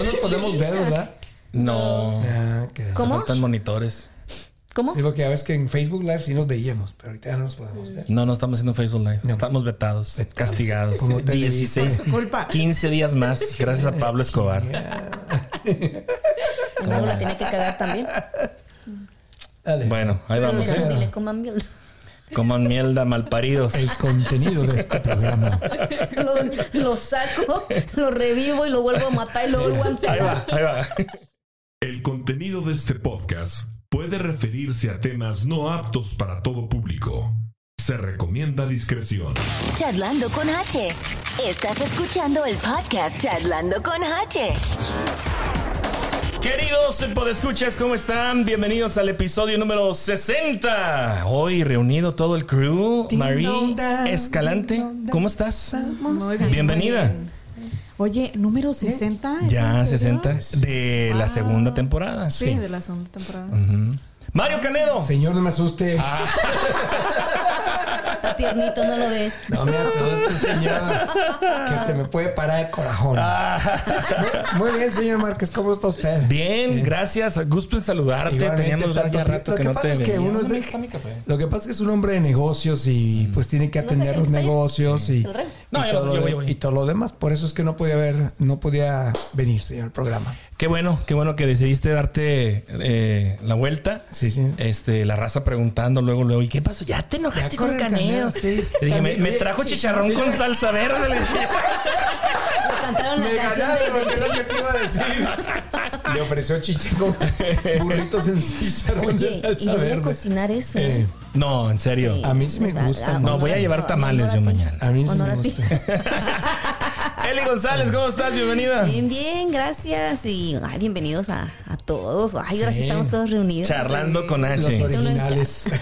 No nos podemos ver, ¿verdad? No. Ah, ¿Cómo? faltan monitores. ¿Cómo? Sí, porque a veces que en Facebook Live sí nos veíamos, pero ahorita ya no nos podemos ver. No, no estamos haciendo Facebook Live. Estamos vetados, castigados. Como Televisa. 16, 15 días más, gracias a Pablo Escobar. Luego la tiene que cagar también. Dale. Bueno, ahí vamos, ¿eh? dile, coman. Coman mierda, malparidos. El contenido de este programa. Lo, lo saco, lo revivo y lo vuelvo a matar y lo vuelvo a Ahí enterrar. va, ahí va. El contenido de este podcast puede referirse a temas no aptos para todo público. Se recomienda discreción. Charlando con H. Estás escuchando el podcast Charlando con H. Queridos podescuchas, ¿cómo están? Bienvenidos al episodio número 60. Hoy reunido todo el crew. Marie Escalante, ¿cómo estás? Muy bien. Bienvenida. Oye, número 60. ¿es Ya, en serio? 60 de la segunda temporada. Sí, de la segunda temporada. Mario Canedo. Señor, no me asuste. Está tiernito, no lo ves. No me asuste, señor. Que se me puede parar el corazón. Muy bien, señor Márquez, ¿cómo está usted? Bien, gracias. Gusto en saludarte. Igualmente, Teníamos ya tanto rato que lo no pasa te es que uno es de-. Lo que pasa es que es un hombre de negocios y pues tiene que No sé atender los negocios y. No, y ya lo- todo yo lo voy, yo voy. y todo lo demás. Por eso es que no podía ver, no podía venir, señor, al programa. Qué bueno, qué bueno que decidiste darte eh, la vuelta. Sí, sí. Este, la raza preguntando luego, luego, ¿y qué pasó? ¿Ya te enojaste Ya con el sí. Le dije, me, También, me trajo sí, chicharrón sí. con salsa verde. Le dije. Le cantaron la canción de, es lo que te iba a decir. Le ofreció chichi con burritos en chicharrón de y salsa yo voy a verde. cocinar eso. Eh, No, en serio. Sí, a mí sí me gusta. No, voy a llevar tamales a yo mañana. A mí sí me gusta. Eli González, ¿cómo estás? Bienvenida. Bien, bien, gracias. Y ay, bienvenidos a, a todos. Ay, ahora sí Sí. estamos todos reunidos. Charlando con Los H. originales.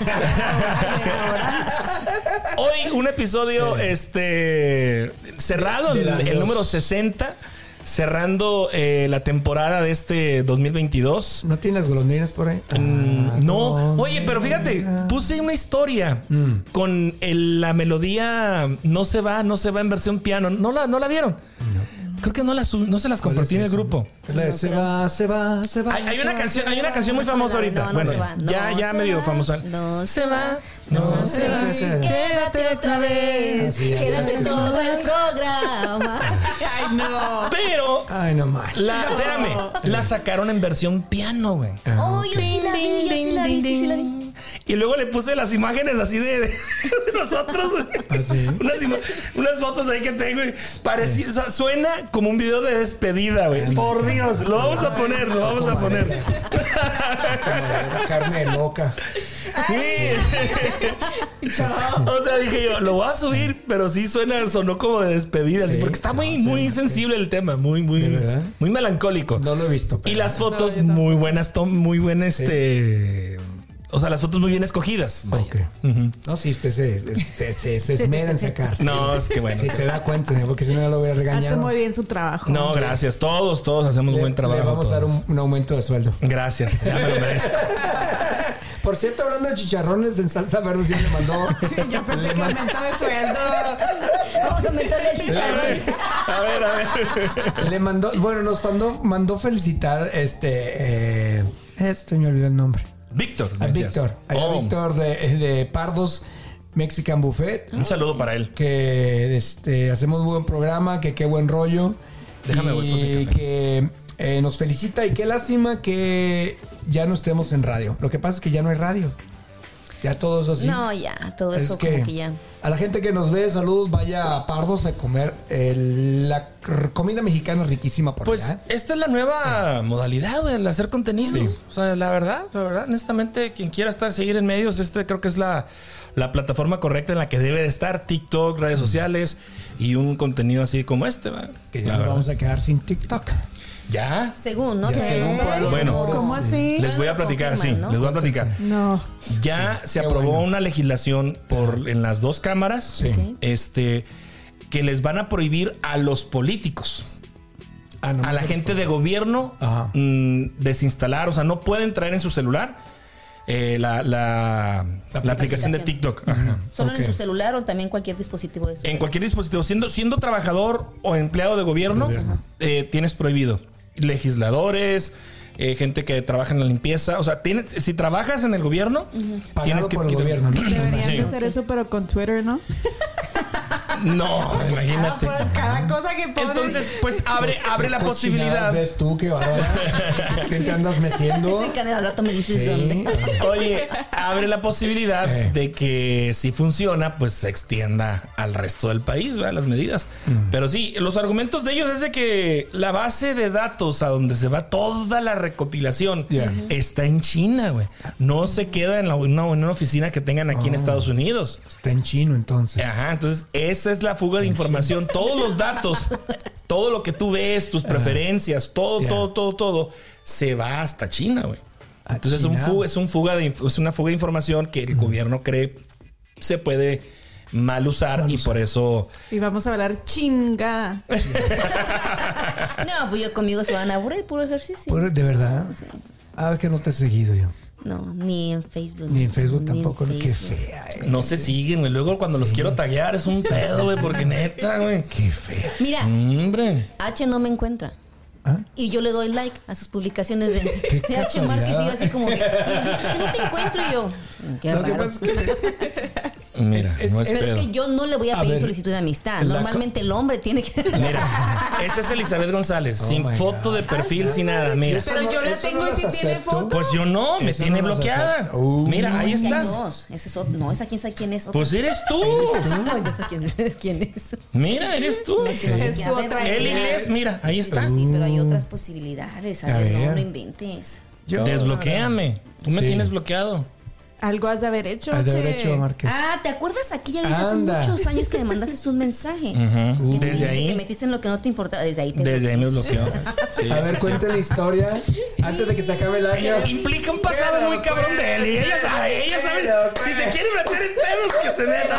Hoy un episodio este cerrado, el, número 60, cerrando eh, la temporada de este 2022. ¿No tienes golondrinas por ahí? Mm, Ah, no, oye, pero fíjate, puse una historia con el- la melodía No se va, no se va en versión piano. ¿No la, no la vieron? Creo que no, la sub- no se las ¿Cuál compartí es en el grupo. Es la de se va, se va, se va. Hay, una va, canción, hay una canción muy famosa ahorita. No, no bueno, se va, ya, no ya se medio va, famosa. No se va, no se va. Quédate otra vez. Quédate todo el programa. Ay, no. Pero Ay, no más. la, espérame, la sacaron en versión piano, güey. Oh, yo sí la vi, yo sí la vi, sí, sí la vi. Y luego le puse las imágenes así de, de nosotros. ¿Ah, sí? unas, fotos ahí que tengo. y parecía- suena como un video de despedida, güey. Por Dios, lo vamos a poner, lo vamos a poner. Carne loca. Sí. o sea, dije yo, lo voy a subir, pero sí suena, sonó como de despedida, Sí. porque está muy, sí, muy sensible el tema, muy, muy, muy melancólico. No lo he visto. Y las fotos muy buenas, tom- muy buen este. O sea, las fotos muy bien escogidas. vaya. Ok. No, sí, usted se, se, se, se esmera en sacar. No, es que bueno. Si se da cuenta, porque si no ya lo voy a regañar. Hace muy bien su trabajo. No, gracias. Todos, todos hacemos Le- buen trabajo. Le vamos a dar un, un aumento de sueldo. Gracias, ya me lo merezco. Por cierto, hablando de chicharrones en salsa verde, sí me mandó. Yo pensé que aumento de sueldo. Vamos a aumentarle el chicharrón. A ver, a ver. Le mandó, bueno, nos mandó, mandó felicitar este. Eh, este me olvidó el nombre. Víctor. A. Víctor. Oh, Víctor de, de Pardos Mexican Buffet. Un saludo para él. Que este, hacemos buen programa, que qué buen rollo. Déjame, voy por mi y café. que eh, nos felicita y qué lástima que ya no estemos en radio. Lo que pasa es que ya no hay radio. Ya todo eso así. No, ya, todo Es eso que, como que ya. a la gente que nos ve, saludos, vaya a Pardos a comer el- la comida mexicana riquísima por Pues allá. esta es la nueva modalidad, güey, el hacer contenidos. O sea, la verdad, la verdad, honestamente, quien quiera estar, seguir en medios, este creo que es la, la plataforma correcta en la que debe de estar, TikTok, redes sociales y un contenido así como este, güey. Que ya nos verdad. vamos a quedar sin TikTok. ¿Ya? Según, ¿no? Ya según algo. Bueno. ¿Cómo así? Les voy a platicar, sí, les voy a platicar. No. Ya se aprobó bueno. una legislación por en las dos cámaras, Sí. este, que les van a prohibir a los políticos, Ah, no, a la gente de gobierno, mm, desinstalar, o sea, no pueden traer en su celular eh, la, la- la aplicación de TikTok. Ajá. ¿Solo en su celular o también cualquier dispositivo de su En cualquier dispositivo, siendo, siendo trabajador o empleado de gobierno, Gobierno. eh, tienes prohibido. Legisladores, eh, gente que trabaja en la limpieza. O sea, tienes, si trabajas en el gobierno, tienes que por el que- gobierno, ¿no? Deberían Sí. de hacer eso, pero con Twitter, ¿no? No, Ah, imagínate. pues, cada cosa que ponen. Entonces, pues abre, abre la posibilidad. ¿Ves tú qué bárbara? ¿Qué te andas metiendo? Canal al rato me dices Sí. dónde. Oye, abre la posibilidad Eh. de que si funciona, pues se extienda al resto del país, ¿verdad? Las medidas. Mm. Pero sí, los argumentos de ellos es de que la base de datos a donde se va toda la recopilación Yeah. está en China, güey. No se queda en, la, en una, oficina que tengan aquí en Oh. Estados Unidos. Está en chino entonces. Ajá, entonces esa es la fuga de información. Todos los datos, todo lo que tú ves, tus preferencias, todo, Yeah. todo, todo, todo, se va hasta China, güey. A Entonces es, un fuga, es, un fuga de, es una fuga de información que el gobierno cree se puede mal usar Mal y usar. por eso Y vamos a hablar chingada. No, pues yo conmigo se van a aburrir, puro ejercicio. Puro- ¿De verdad? Sí. Ah, que no te he seguido yo. No, ni en Facebook. Ni en Facebook Ni tampoco. en Qué fea, eh. no se siguen, güey. Luego cuando los quiero taguear es un pedo, güey, porque neta, güey. Qué fea. Mira, Hombre. H no me encuentra. ¿Ah? Y yo le doy like a sus publicaciones de, Qué de H Márquez y yo así como que y dices que no te encuentro y yo. Qué Lo que pasa es que Mira, Es- no es, Pero es que yo no le voy a A pedir ver, solicitud de amistad. Normalmente el hombre tiene que. Mira, esa es Elizabeth González, Oh sin foto God. de perfil, sin nada. Mira. Pero no- yo la tengo no y si tiene foto. Pues yo no, me Eso tiene no bloqueada. Uh. Mira, ahí estás. dos. Ese es otro. No, esa quién sabe quién es. Pues eres tú. Ay, no sé quién es. ¿Quién es? Mira, eres tú. Es su otra Eli Inglés, mira, ahí está. Ah, sí, pero hay otras posibilidades. A, ver, no, no inventes. Yo- Desbloquéame. Tú me tienes bloqueado. Algo has de haber hecho. Has de haber hecho, Márquez. Ah, ¿te acuerdas aquella vez hace Anda. muchos años que me mandaste un mensaje? Te- Desde ahí. Te metiste en lo que no te importaba. Desde ahí te Desde ahí me bloqueó. Sí, A ver, cuente la historia antes de que se acabe el año. Implica un pasado muy cabrón de él y ella sabe, ella sabe. Si se quiere meter en pedos, que se meta.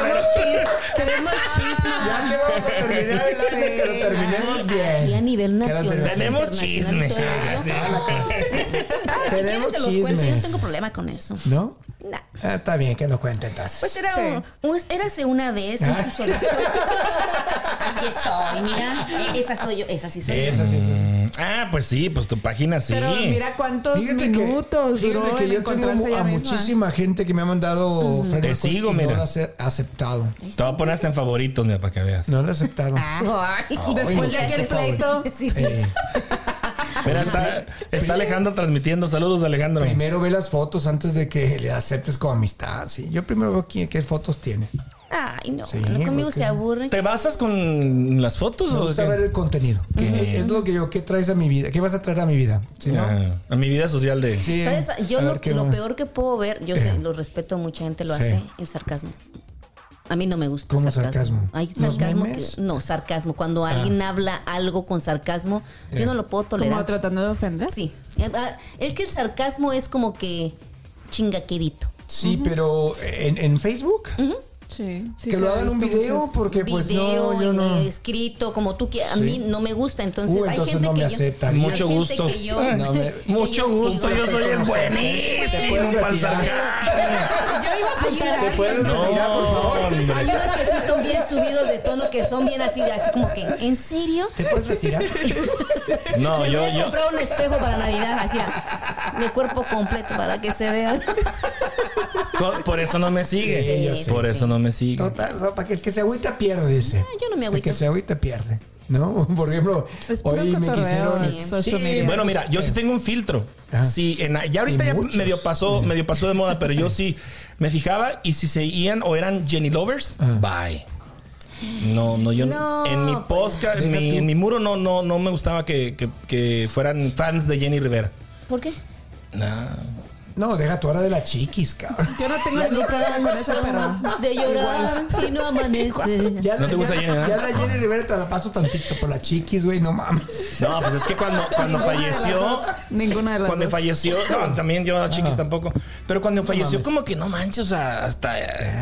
Queremos chisme. Ya que vamos a terminar el año, que lo terminemos Aquí, bien. aquí a nivel nacional. Tenemos chisme. Ah. Ah, si quieres Tenemos se los cuento. Yo no tengo problema con eso. ¿No? Ah, está bien que lo cuente entonces. Pues era Sí. un, un- érase una vez un Ah. susodicho. Aquí estoy, mira. Esa soy yo, esa sí soy yo. Eso sí, sí, sí. Mm, Ah, pues sí, pues tu página sí. Pero mira cuántos Fíjate minutos que, fíjate que yo tengo a misma. muchísima gente que me ha mandado friend Te sigo, mira. No las he aceptado. Te voy a poner hasta en favoritos, mira, para que veas. No las he aceptado. Ay, Después de aquel pleito. Sí, sí. Eh, Mira, está, está Alejandro transmitiendo. Saludos, Alejandro. primero ve las fotos antes de que le aceptes como amistad. Sí, yo primero veo quién, qué fotos tiene. Ay, no, Sí, bueno, conmigo se aburren. ¿Te basas con las fotos Me o gusta qué? ver el contenido. ¿Qué Es lo que yo, ¿qué traes a mi vida? ¿Qué vas a traer a mi vida? Si no, Ah, a mi vida social de. sí, ¿Sabes? Yo lo, peor que puedo ver, yo sé, Eh. lo respeto, mucha gente lo Sí. hace, el sarcasmo. A mí no me gusta ¿Cómo el sarcasmo. sarcasmo? Hay ¿Los sarcasmo que? Ah. no, sarcasmo. Cuando alguien habla algo con sarcasmo, Eh. yo no lo puedo Como tolerar. tratando de ofender. Sí. Ah, Es que el sarcasmo es como que chingaquerito. Sí, pero en, en Facebook. Sí. sí que lo ha hagan un video muchos. porque pues Video, no, yo no. escrito, como tú quieras. A Sí. mí no me gusta. Entonces, Uh, hay entonces gente no que me yo- aceptan. hay Mucho gente gusto. que yo- No, me- que Mucho yo gusto, sigo. yo soy el Te buenísimo para. Yo iba a Hay apuntar unas- ¿Te puedes No, retirar, por favor? hombre. Hay unos que sí son bien subidos de tono, que son bien así, así como que, ¿en serio? ¿Te puedes retirar? No, yo, voy a yo. comprar un espejo para Navidad, así, de cuerpo completo, para que se vean. Por, por eso no me sigue. Yo por eso no me sigue. Total, no, para que el que se agüita pierde, dice. yo no me El agüito. que se agüita pierde. ¿No? Por ejemplo, hoy me quisieron. Bueno, mira, yo sí tengo un filtro. Ah. Sí, en, ya ahorita ya medio pasó, medio pasó de moda, pero yo sí me fijaba y si seguían o eran Jenny Lovers, Ah. bye. No, no, yo No, en mi podcast, en mi, en mi muro no, no, no me gustaba que, que- que fueran fans de Jenny Rivera. ¿Por qué? No. No, deja tu hora de la chiquis, cabrón. Yo no tengo ningún problema con eso, pero. canso de llorar y no amanece. Ya ¿No te gusta ya- Jenny, verdad? Ya la Jenny Rivera te la paso tantito por la chiquis, güey, no mames. No, pues es que cuando, cuando falleció, Ninguna de las cuando dos. falleció, no, también yo a chiquis tampoco, pero cuando falleció mames. como que no manches, o sea, hasta,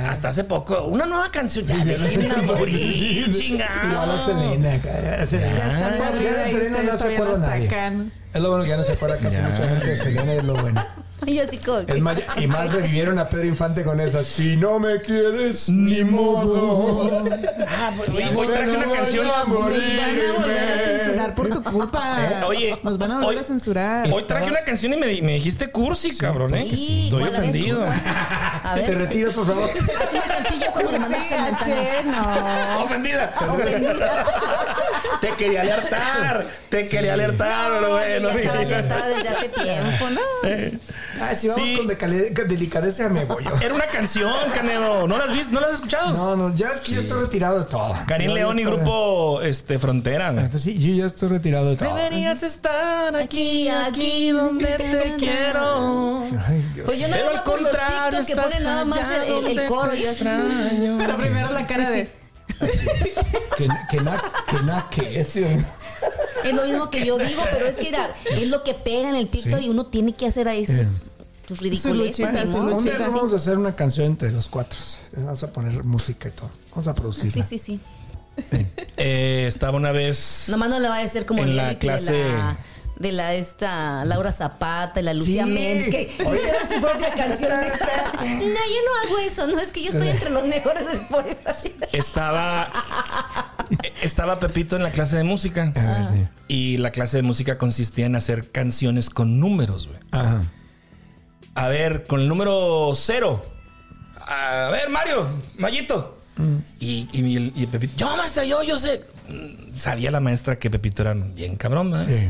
hasta hace poco, una nueva canción, ya morir, Igual a Selena, cara, a Selena. Ya están Ya podrida de y Selena ustedes no se todavía acuerda la nadie. sacan. Es lo bueno que ya no se acuerda casi Ya. mucha gente de Selena, es lo bueno. Ay, ya así como. Es más, y más revivieron a Pedro Infante con esa. Si no me quieres, ni modo. Ah, Oye, hoy traje una canción. Nos van a volver a censurar por tu culpa. Oye, nos van a volver hoy- a censurar. Hoy traje una canción y me, di- me dijiste cursi, cabrón, ¿eh? Sí, Estoy ¿cuál es? ofendido. A Te ver. retiras, por favor. Así me sentí yo cuando le mandaste el mensaje. H, no. Ofendida. Te quería alertar. Te quería alertar, pero No, bueno. ya estaba alertada desde hace tiempo, ¿no? Ah, si vamos Sí. con decale- con delicadeza, me voy yo. Era una canción, Canedo. ¿No la has visto? ¿No la has escuchado? No, no, ya es que yo estoy retirado de todo. Karim Yo ya León y estoy- grupo este, Frontera. güey. Sí, yo ya estoy retirado de todo. Deberías estar aquí, Aquí, donde te quiero. Ay, Dios. Pues yo nada Pero al por los contrario, TikTok que estás ponen nada más allá el, el- el donde coro. te y yo así, extraño. Pero primero la cara de. Que, que na, que na, que es. Es lo mismo que yo digo, pero es que mira, es lo que pega en el TikTok y uno tiene que hacer a esos ridiculeces. su modo. Un día vamos a hacer una canción entre los cuatro. Vamos a poner música y todo. Vamos a Sí, producirla. sí, sí. Eh, estaba una vez. Nomás no le va a ser como En la clase- de la, de la esta Laura Zapata y la Lucía Sí. Méndez que hicieron su propia canción. No, yo no hago eso, no es que yo estoy entre los mejores de Spotify. Estaba. Estaba Pepito en la clase de música. A ver, sí. Y la clase de música consistía en hacer canciones con números, güey. Ajá. A ver, con el número cero. A ver, Mario, Mayito. Y, y, y Pepito, yo, maestra, yo, yo sé. Mm, Sabía la maestra que Pepito era bien cabrón, ¿verdad? Sí.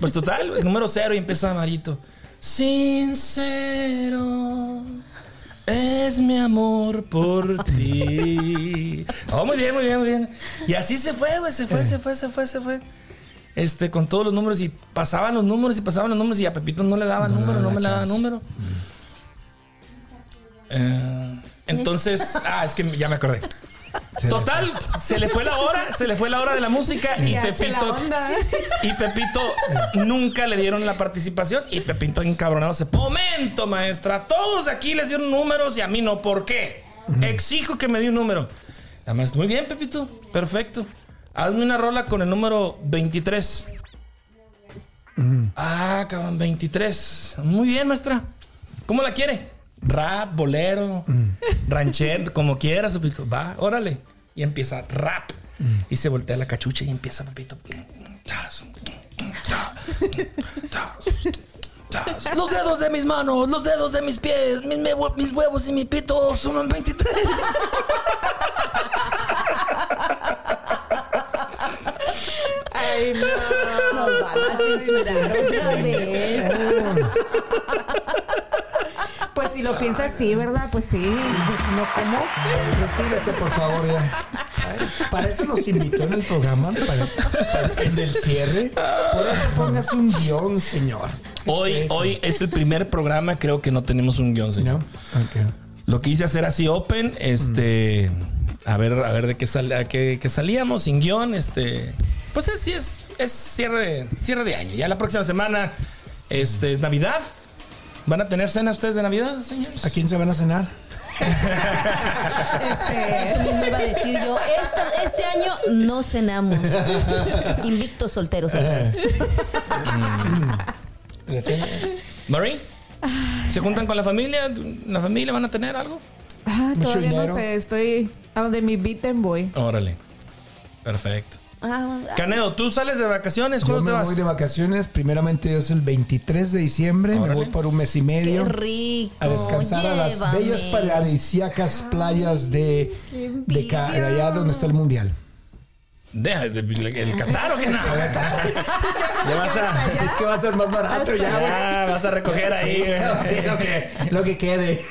Pues total, el número cero y empieza Marito. Sincero es mi amor por ti. Oh, muy bien, muy bien, muy bien. Y así se fue, güey, se fue, se fue, se fue, se fue. Este, con todos los números y pasaban los números y pasaban los números y a Pepito no le daba número, no me le daba número. Eh, entonces, ah, es que ya me acordé. Total, se le fue la hora, se le fue la hora de la música y Pepito y Pepito nunca le dieron la participación y Pepito encabronado se, momento maestra, todos aquí les dieron números y a mí no, ¿por qué? Exijo que me dé un número. La maestra, muy bien Pepito, perfecto. Hazme una rola con el número 23. Ah, cabrón, 23. Muy bien, maestra. ¿Cómo la quiere? Rap, bolero, rancher, como quieras, Pepito. Va, órale. Y empieza rap. Y se voltea la cachucha y empieza Pepito. Los dedos de mis manos, los dedos de mis pies, mis huevos y mi pito suman 23. Ay, no. Nos van a censurar otra vez. Si lo piensas así, ¿verdad? Pues sí. Pues si no, ¿cómo? Retírese, por favor, ya. Para eso nos invitó en el programa, para, para- en el cierre. Por eso póngase un guion, señor. ¿Qué Hoy, es hoy es el primer programa, creo que no tenemos un guion, señor. ¿No? Ok. Lo que hice hacer así open, este, a ver, a ver de qué, sal, a qué, qué salíamos sin guion, este, pues es, sí es, es cierre, de, cierre de año. Ya la próxima semana, este, es Navidad. ¿Van a tener cena ustedes de Navidad, señores? ¿A quién se van a cenar? Este, Eso mismo iba a decir yo. Esta- este año no cenamos. Invictos solteros vez. Marie, ¿se juntan con la familia? ¿La familia van a tener algo? ah, todavía no sé. Estoy a donde mi beaten voy. Órale. Perfecto. Ah, Canedo, ¿tú sales de vacaciones? Yo ¿Cuándo me te vas? voy de vacaciones. Primeramente es el 23 de diciembre. Órale. Me voy por un mes y qué medio. rico. A descansar a las bellas paradisíacas playas de, de, de allá donde está el mundial. Deja, de- ¿El Qatar o qué? No. Vas a... Es que va a ser más barato ya, güey. Ah, vas a recoger ahí. Sí, lo, que, lo que quede.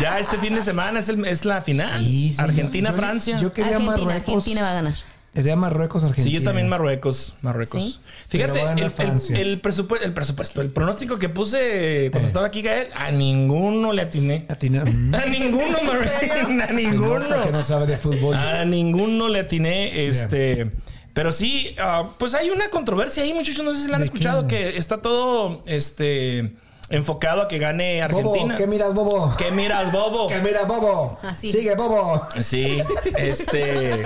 Ya este fin de semana es, el- es la final. Sí, sí, Argentina, yo- yo- Francia. Yo quería Argentina, Marruecos. Argentina va a ganar. Quería Marruecos, Argentina. sí, yo también Marruecos. Marruecos. Sí. Fíjate, el, el, Francia. el presupuesto, el presupuesto, el pronóstico que puse cuando Eh. estaba aquí Gael, a ninguno le atiné. Mm. A ninguno, Marruecos. A ninguno. no sabe de fútbol. A ninguno le atiné. Este. Pero sí, ah, pues hay una controversia ahí, muchachos. No sé si la han ¿De escuchado, qué? que está todo este enfocado a que gane Argentina. Bobo, ¿qué miras, Bobo? ¿Qué miras, Bobo? ¿Qué miras, Bobo? Así. Sigue, Bobo. Sí, este.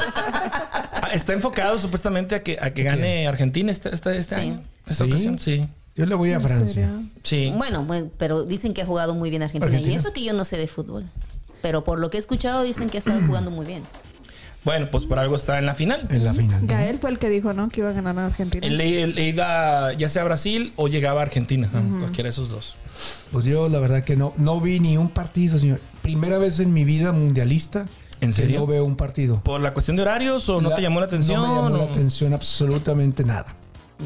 Está enfocado supuestamente a que, a que gane Argentina este, este, este Sí. año. Esta ¿Sí? ocasión, sí. Yo le voy a ¿En Francia. Sí. Bueno, bueno, pero dicen que ha jugado muy bien Argentina. Argentina. Y eso que yo no sé de fútbol. Pero por lo que he escuchado dicen que ha estado jugando muy bien. Bueno, pues por algo está en la final. En la final. ¿no? Gael fue el que dijo, ¿no? Que iba a ganar a Argentina. Él, él- él iba ya sea a Brasil o llegaba a Argentina. ¿no? Cualquiera de esos dos. Pues yo la verdad que no, no vi ni un partido, señor. Primera vez en mi vida mundialista. ¿En que serio? no veo un partido. ¿Por la cuestión de horarios o no La- te llamó la atención? No me llamó o- la atención absolutamente nada.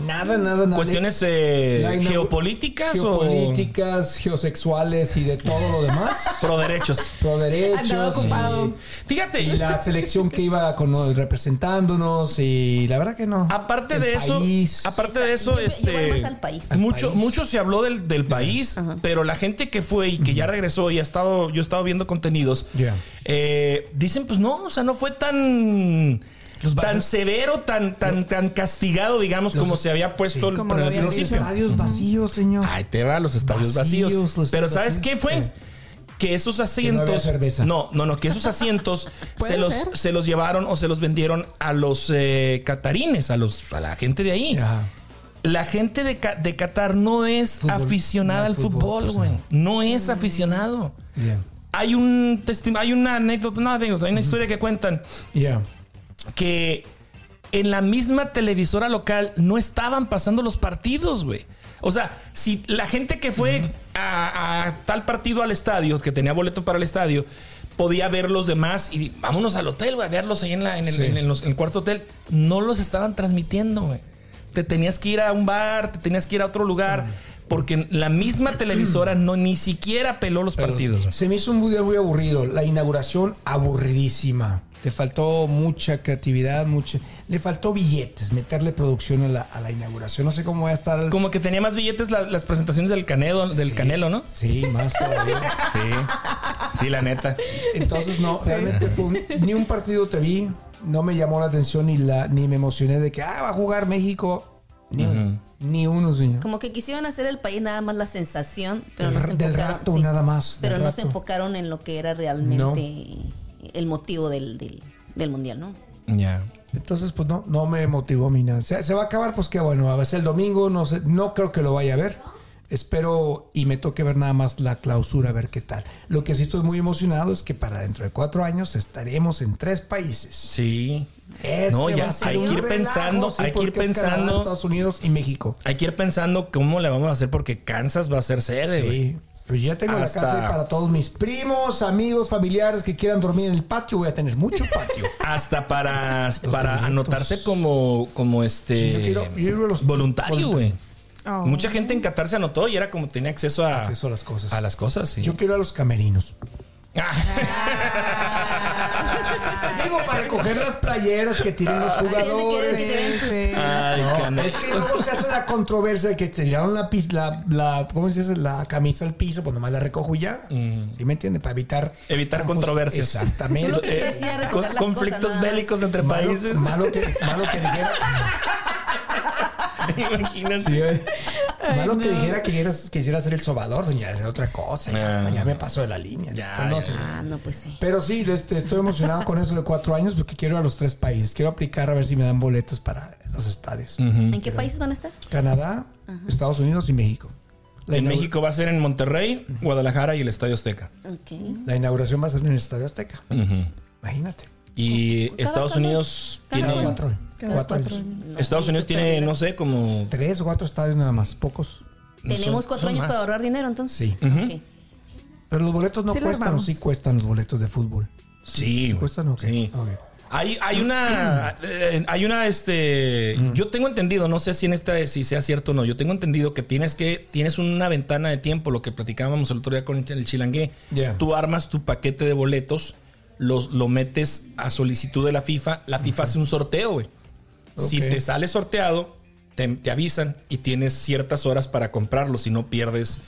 Nada, nada, nada. ¿Cuestiones eh, geopolíticas Geopolíticas, geosexuales y de todo lo demás. o pro derechos? Pro derechos. ocupado. Y, Fíjate, y la selección que iba con, representándonos. Y la verdad que no. aparte El de eso, país. aparte de eso, Yo- yo voy este, más al país. mucho, país. mucho se habló del, del país, pero la gente que fue y que ya regresó y ha estado, yo he estado viendo contenidos, Ya. eh, dicen, pues no, o sea, no fue tan tan severo, tan, tan, tan castigado, digamos, como se había puesto el- Como en lo el habían Los principio. estadios vacíos, señor. Ay, te va los estadios Vacíos, vacíos. los Pero estadios ¿sabes qué fue? Que esos no asientos. había cerveza. No, no, no, que esos asientos se, los, ser. se los llevaron o se los vendieron a los eh, catarines, a, los, a la gente de ahí. Ajá. La gente de, de Qatar no es Fútbol, aficionada no al fútbol, pues, güey. no. No. es aficionado. Hay un testimonio, hay una anécdota, no anécdota, hay una historia que cuentan Ya. Que en la misma televisora local no estaban pasando los partidos, güey. O sea, si la gente que fue a, a tal partido al estadio, que tenía boleto para el estadio, podía ver los demás y vámonos al hotel, güey, a verlos ahí en, la- en el, Sí. en el- en el cuarto hotel. No los estaban transmitiendo, güey. Te tenías que ir a un bar, te tenías que ir a otro lugar, porque la misma televisora no ni siquiera peló los Pero partidos. Se me hizo muy, muy aburrido. La inauguración aburridísima. Le faltó mucha creatividad, mucha. Le faltó billetes, meterle producción a la, a la inauguración. No sé cómo va a estar. Como que tenía más billetes la- las presentaciones del Canelo, del Sí. Canelo, ¿no? Sí, más todavía. Sí, sí, la neta. Entonces, no, realmente fue un- ni un partido te vi. No me llamó la atención ni, la, ni me emocioné de que ah, va a jugar México. Ni, uno, ni uno, señor. Como que quisieron hacer el país nada más la sensación, pero Del no se ra- del enfocaron. rato, nada más, Pero no se enfocaron en lo que era realmente el motivo del, del, del mundial, ¿no? Ya. Entonces, pues no, no me motivó mi nada. Se, se va a acabar, pues qué bueno. A veces el domingo, no sé, no creo que lo vaya a ver. Espero y me toque ver nada más la clausura, a ver qué tal. Lo que sí estoy muy emocionado es que para dentro de cuatro años estaremos en tres países. Sí. Ese No, ya, hay que ir relajo, pensando, sí, hay que ir porque es Canadá, pensando. Estados Unidos y México. Hay que ir pensando cómo le vamos a hacer porque Kansas va a ser sede. Sí. Pues ya tengo Hasta- la casa para todos mis primos, amigos, familiares que quieran dormir en el patio. Voy a tener mucho patio. Hasta para, para anotarse como, como este Sí, yo quiero- yo quiero los- voluntario, güey. Oh. Mucha gente en Qatar se anotó y era como tenía acceso a, Acceso a las cosas. a las cosas, sí. Yo quiero a los camerinos. Ah. Digo, para recoger las playeras que tienen los jugadores. Ay, No, es que luego se hace la controversia de que tiraron la, la, la ¿cómo se dice? La camisa al piso, pues nomás la recojo y ya. ¿Sí me entiende? Para evitar... Mm. Evitar controversias. Exactamente. Con- conflictos cosas, bélicos entre Malo- países. Malo que, malo que dijera... Imagínate. Sí, malo que dijera que quisieras, quisiera ser el sobador, señora, es otra cosa. Ya, Ah. ya me pasó de la línea. Ya, Pues no, ya. Ah, no, pues sí. Pero sí, este, estoy emocionado con eso de cuatro años porque quiero ir a los tres países. Quiero aplicar a ver si me dan boletos para los estadios. ¿En qué países van a estar? Canadá, Estados Unidos y México. La En México va a ser en Monterrey, Guadalajara y el Estadio Azteca. Ok. La inauguración va a ser en el Estadio Azteca. Imagínate. Y Estados Unidos tiene Cuatro, Cada cuatro cuatro años. años. Estados Unidos tiene no sé como Tres o cuatro estadios nada más, pocos. Tenemos son- cuatro son años más. para ahorrar dinero, entonces. Sí. Pero los boletos no Sí cuestan o sí cuestan los boletos de fútbol. Sí, güey. cuestan o qué? Sí. Ok. Hay, hay una, eh, hay una, este, yo tengo entendido, no sé si en esta, si sea cierto o no, yo tengo entendido que tienes que, tienes una ventana de tiempo, lo que platicábamos el otro día con el chilangué. Tú armas tu paquete de boletos, los, lo metes a solicitud de la FIFA, la FIFA hace un sorteo, güey. Si te sale sorteado, te, te avisan y tienes ciertas horas para comprarlo, si no pierdes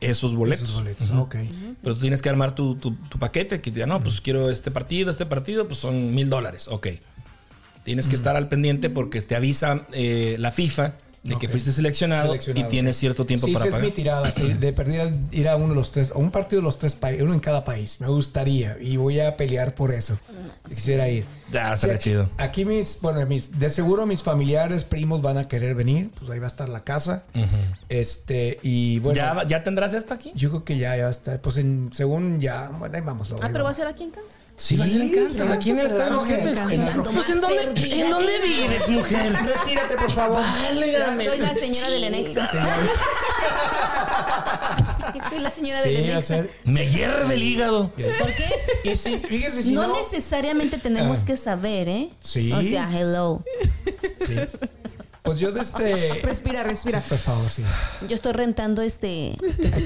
esos boletos. Esos boletos, ok. Pero tú tienes que armar tu, tu- tu paquete que te diga, no, pues quiero este partido, este partido, pues son mil dólares. Ok. Tienes que estar al pendiente porque te avisa eh, la FIFA de que fuiste seleccionado, Seleccionado. y tienes cierto tiempo sí, para sí, es pagar. mi tirada. De perdida ir a uno de los tres, a un partido de los tres países, uno en cada país. Me gustaría y voy a pelear por eso. Quisiera ir. Ah, Sí, será chido. Aquí mis, bueno, mis, de seguro mis familiares, primos van a querer venir, pues ahí va a estar la casa. Este, y bueno, ¿Ya, ¿Ya tendrás esto aquí? yo creo que ya, ya está. Pues en, según ya, bueno, ahí vamos. Ah, pero va a ser aquí en Kansas. Sí, va a ser en Kansas, aquí en el de los Jefes. Pues, ¿en dónde, ¿en dónde vives, mujer? Retírate, por favor. Válgame. Soy la señora del Enexa. Soy la señora del Sí, Enexa. ser. Me hierve el hígado. ¿Por qué? Y si, fíjese si no, no. necesariamente tenemos Ah. que saber, ¿eh? Sí. O sea, hello. Sí. Pues yo de este. Respira, respira. Por favor, sí. Yo estoy rentando este.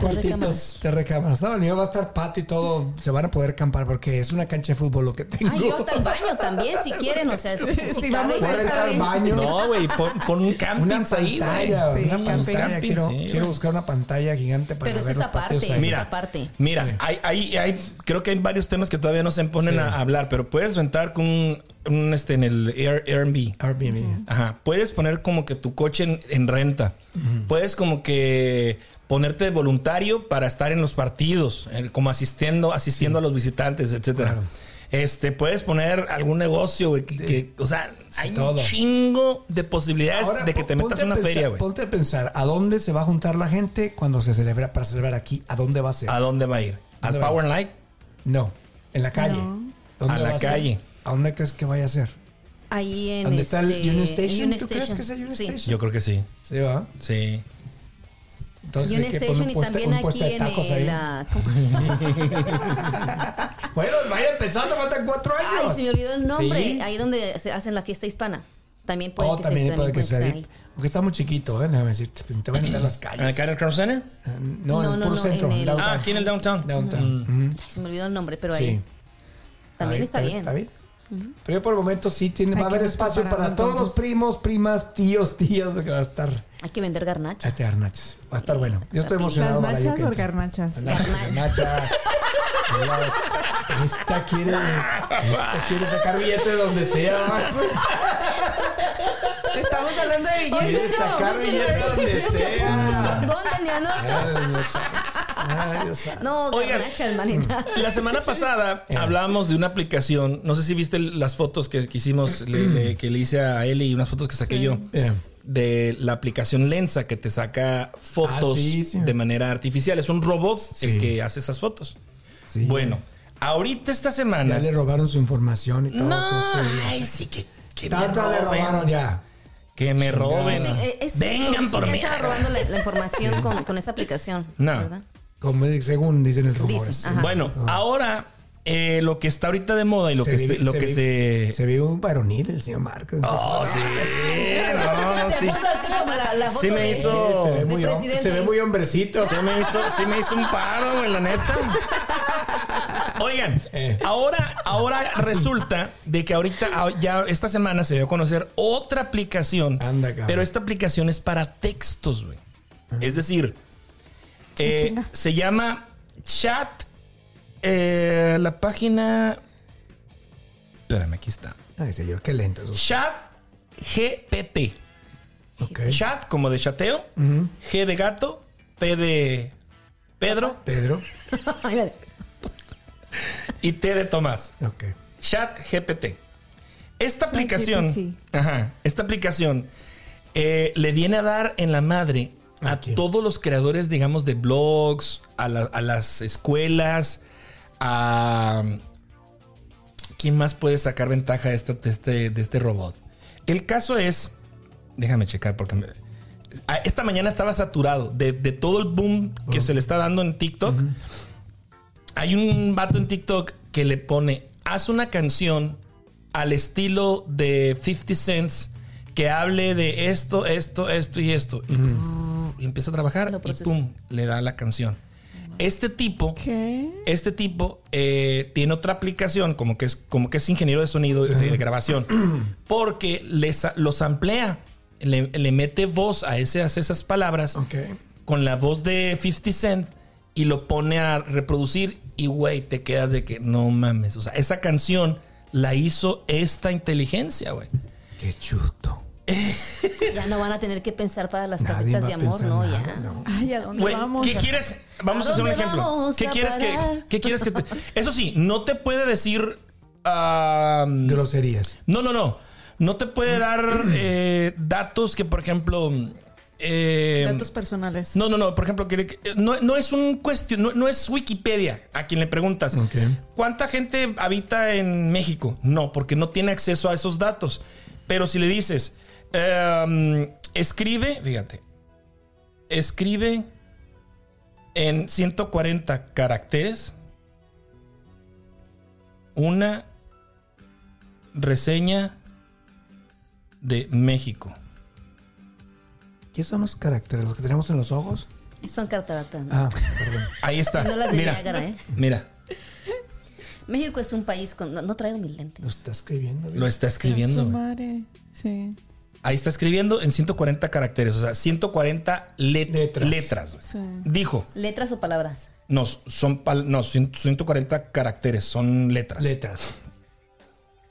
Cuartitos de recámaras. No, el mío va a estar patio y todo. Se van a poder acampar porque es una cancha de fútbol lo que tengo. Ay, yo hasta el baño también, si quieren. O sea, si, si vamos a rentar bien. baños. No, güey, pon, pon un Una camping ahí, güey. pantalla, Sí, una camping. pantalla. Quiero, sí, quiero buscar una pantalla gigante para Pero ver es los aparte, patios eso ahí. es Mira, aparte. mira, hay, hay, hay, creo que hay varios temas que todavía no se ponen Sí. a hablar, pero puedes rentar con un, este en el Air- Airbnb. Airbnb. Ajá. Puedes poner como que tu coche en, en renta. Puedes como que ponerte voluntario para estar en los partidos, como asistiendo, asistiendo a los visitantes, etcétera. Claro. Este, puedes poner algún negocio, güey, que, que- o sea, hay todo. un chingo de posibilidades Ahora, de que te metas a en una pensar- feria, güey. Ponte a pensar, ¿a dónde se va a juntar la gente cuando se celebra, para celebrar aquí? ¿A dónde va a ser? ¿A dónde va a ir? ¿Al. Power Light? No, en la calle. No. ¿Dónde A va la ser? calle. ¿A dónde crees que vaya a ser? Ahí en ¿Dónde está el este, Union Station? Union ¿Tú crees que sea Union Sí. Station? Yo creo que sí. Sí, va. Sí. Entonces, Union Station y también aquí de en el, ah, ¿cómo se llama? Bueno, vaya empezando, faltan cuatro Ay, años. se me olvidó el nombre. Sí. Ahí donde se hacen la fiesta hispana. También puede Oh, que también se, puede que sea ser ahí. Porque está muy chiquito, ¿eh? Déjame decirte. Te van a meter las ¿En el calles. Carter Crown Center? No, No, en el no, puro no, centro. en el- downtown. Ah, aquí en el downtown. Downtown. Ujú. Ay, se me olvidó el nombre, pero Sí. ahí. También Ahí está, bien. Está bien. Pero yo por el momento sí tiene, Hay va a haber espacio para preparando, todos los entonces. primos, primas, tíos, tías, que va a estar Hay que vender garnachas. este garnachas. Va a estar bueno. Yo estoy Las emocionado. ¿Las nachas o garnachas? Las garnachas. Esta quiere, esta quiere sacar billetes de donde sea. Estamos hablando de Quiere billetes. sacar no se billetes de donde sea. ¿Dónde, Niano? Ay, Dios. No, Oigan. manita. La semana pasada hablábamos de una aplicación. No sé si viste las fotos que, que hicimos, le- le- que le hice a Eli y unas fotos que saqué yo. Bien. De la aplicación Lensa que te saca fotos Ah, sí, sí. de manera artificial. Es un robot el que hace esas fotos. Sí. Bueno, ahorita esta semana. Ya le robaron su información y todo no, eso. sí. ay, sí, que, que me Tanta le robaron ya. Que me roben. Eh, es- Vengan por ¿quién mí. estaba robando la, la información con, con esa aplicación? No. ¿verdad? Como según dicen el rumor. Dicen, sí. ajá. Bueno, ahora eh, lo que está ahorita de moda y lo Se que, se, lo que ve- se. Se ve un varonil el señor Márquez. Oh, sí. No, Se sí. puso así como la, la foto Sí me de- hizo- se, ve muy, hom- se ve muy hombrecito. Sí me hizo, sí me hizo un paro, güey, la neta. Oigan, Eh. ahora, ahora resulta de que ahorita, ah, ya esta semana se dio a conocer otra aplicación. Anda, cabrón. pero esta aplicación es para textos, güey. Es decir, eh, se llama Chat. eh, la página. Espérame, aquí está. Ay, señor, qué lento eso. Chat GPT. Chat como de chateo. G de gato. P de Pedro. Pedro. Y T de Tomás. Ok. Chat GPT. Esta Chat aplicación, GPT. ajá, esta aplicación eh, le viene a dar en la madre a todos los creadores, digamos, de blogs, a, la- a las escuelas, a quién más puede sacar ventaja de este, de este, de este robot. El caso es, déjame checar porque me- esta mañana estaba saturado de, de todo el boom que se le está dando en TikTok. Hay un vato en TikTok que le pone, haz una canción al estilo de 50 Cents que hable de esto, esto, esto y esto. Y, y empieza a trabajar y pum, le da la canción. Este tipo, ¿Qué? este tipo eh, tiene otra aplicación como que es como que es ingeniero de sonido y de grabación porque les, los amplía, le, le mete voz a, ese, a esas palabras con la voz de 50 Cent y lo pone a reproducir y güey, te quedas de que no mames. O sea, esa canción la hizo esta inteligencia, güey. Qué chuto. Ya no van a tener que pensar para las Nadie cartitas de amor, no, nada, ya. no. Ay, ¿a dónde Güey, vamos? ¿qué quieres? Vamos a ¿A hacer un ejemplo. ¿Qué quieres que qué quieres que te Eso sí, no te puede decir Groserías. No, no, no. No te puede dar eh, datos que, por ejemplo. eh, Datos personales. no, no, no. Por ejemplo, que- que- no, no es un cuestión, no, no es Wikipedia a quien le preguntas. Ok. ¿Cuánta gente habita en México? No, porque no tiene acceso a esos datos. Pero si le dices, em, escribe, fíjate, escribe en 140 caracteres una reseña de México. ¿Qué son los caracteres? ¿Los que tenemos en los ojos? Son cartaratas. ¿no? Ah, perdón. Ahí está. No las de Mira, Niágara, ¿eh? mira, México es un país con. No, no traigo mis lentes. Lo está escribiendo. lo está escribiendo. Su güey. madre. Sí. Ahí está escribiendo en 140 caracteres, o sea, 140 let- Letras. letras. güey. Sí. Dijo, ¿Letras o palabras? no, son pal- no, 100 140 caracteres, son letras. Letras.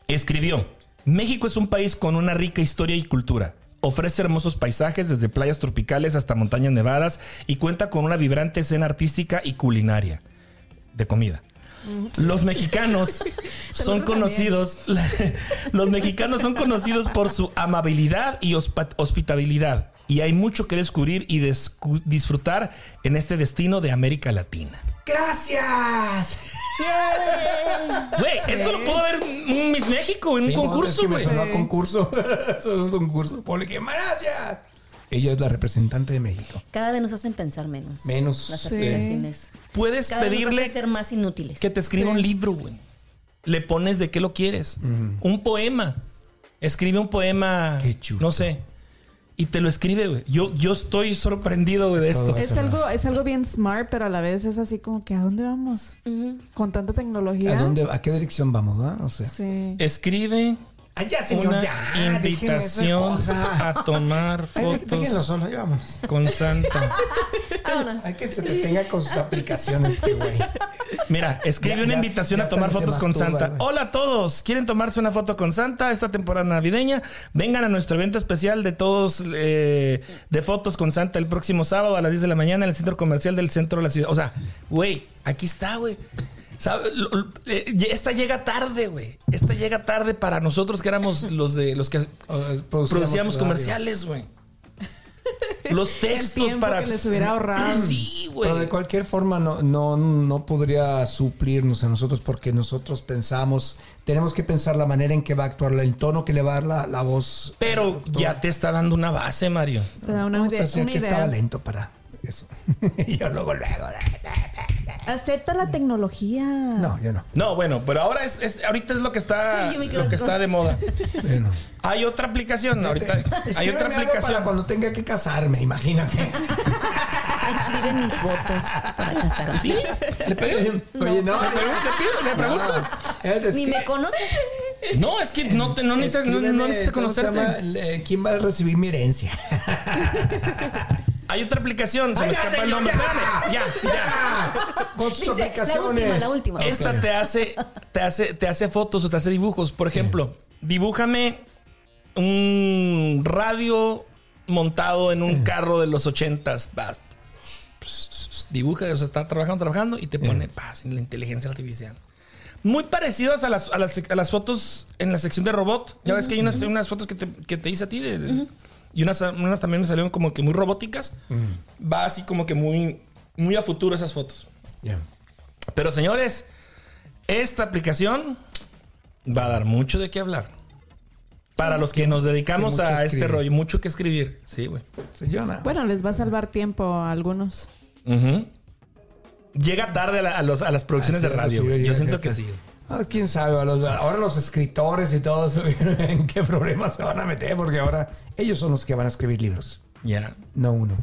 Escribió, México es un país con una rica historia y cultura. Ofrece hermosos paisajes desde playas tropicales hasta montañas nevadas y cuenta con una vibrante escena artística y culinaria de comida. Los mexicanos son conocidos, los mexicanos son conocidos por su amabilidad y hospitabilidad y hay mucho que descubrir y descu- disfrutar en este destino de América Latina. ¡Gracias! Güey, esto lo puedo ver en Miss México en un concurso, es que me güey. sonó a concurso. Eso es un concurso. Ponle que gracias. Ella es la representante de México. Cada vez nos hacen pensar menos. Menos. Las Sí. aplicaciones. Puedes Cada vez nos pedirle hacen ser más inútiles. que te escriba un libro, güey. Le pones de qué lo quieres. Un poema. Escribe un poema, Qué chulo. no sé. Y te lo escribe, güey. Yo, yo estoy sorprendido, güey, de esto. Es algo, es algo bien smart, pero a la vez es así como que ¿a dónde vamos? Con tanta tecnología. ¿A, dónde, ¿A qué dirección vamos? ¿no? O sea. Sí. Escribe Allá, señor, una ya. invitación cosa. a tomar fotos solo, ya vamos. con Santa. Vámonos. Hay que se detenga con sus aplicaciones, este güey. Mira, escribe Ya, una ya, invitación ya a tomar fotos con Santa. güey. Hola a todos. ¿Quieren tomarse una foto con Santa esta temporada navideña? Vengan a nuestro evento especial de todos eh, de fotos con Santa el próximo sábado a las 10 de la mañana en el centro comercial del centro de la ciudad. O sea, güey, aquí está, güey. ¿Sabe? Lo- lo- eh, Esta llega tarde, güey. Esta llega tarde para nosotros que éramos los de los que producíamos radio. comerciales, güey. Los textos tiempo para que les hubiera ahorrado. Sí, güey. Pero de cualquier forma no, no, no podría suplirnos a nosotros porque nosotros pensamos, tenemos que pensar la manera en que va a actuar, el tono que le va a dar la, la voz. Pero ya te está dando una base, Mario. Te da una, No, idea- una que idea. estaba lento para eso. y yo luego, luego. Acepta la tecnología. No, yo no. No, bueno, pero ahora es, es- ahorita es lo que está lo que está de moda. Bueno. Hay otra aplicación, ahorita hay otra aplicación. Para cuando tenga que casarme, imagínate. Escribe mis votos para casarme. ¿Sí? ¿Le pegué? Oye, no. ¿Le pregunto? ¿Le pido? ¿Le pregunto? Ni que- me conoce. No, es que no, te, no, necesitas, no, no conocerte. ¿Quién va a recibir mi herencia? Hay otra aplicación, se Ay, me ya, escapa el señor, nombre. ya. Espérame, ya, ya. Con sus Dice, la aplicaciones. última, la última. Esta te hace, te hace, te hace fotos o te hace dibujos. Por ejemplo, dibújame un radio montado en un carro de los ochentas. Vas, Dibuja, o sea, está trabajando, trabajando y te pone paz la inteligencia artificial. Muy parecidos a las, a las, a las fotos en la sección de robot. Ya ves que hay unas, unas fotos que te, que te hice a ti de- de- y unas, unas también me salieron como que muy robóticas. Va así como que muy, muy a futuro esas fotos. Pero señores, esta aplicación va a dar mucho de qué hablar. Para los que nos dedicamos a este escribir. rollo, mucho que escribir. Sí, güey. Yo. Bueno, les va a salvar tiempo a algunos. Llega tarde a, la- a los- a las producciones Ah, de radio. sí, Yo ya, siento que sí. Ah, quién sabe, a los- ahora los escritores y todo eso, en qué problemas se van a meter, porque ahora ellos son los que van a escribir libros, Ya. no uno.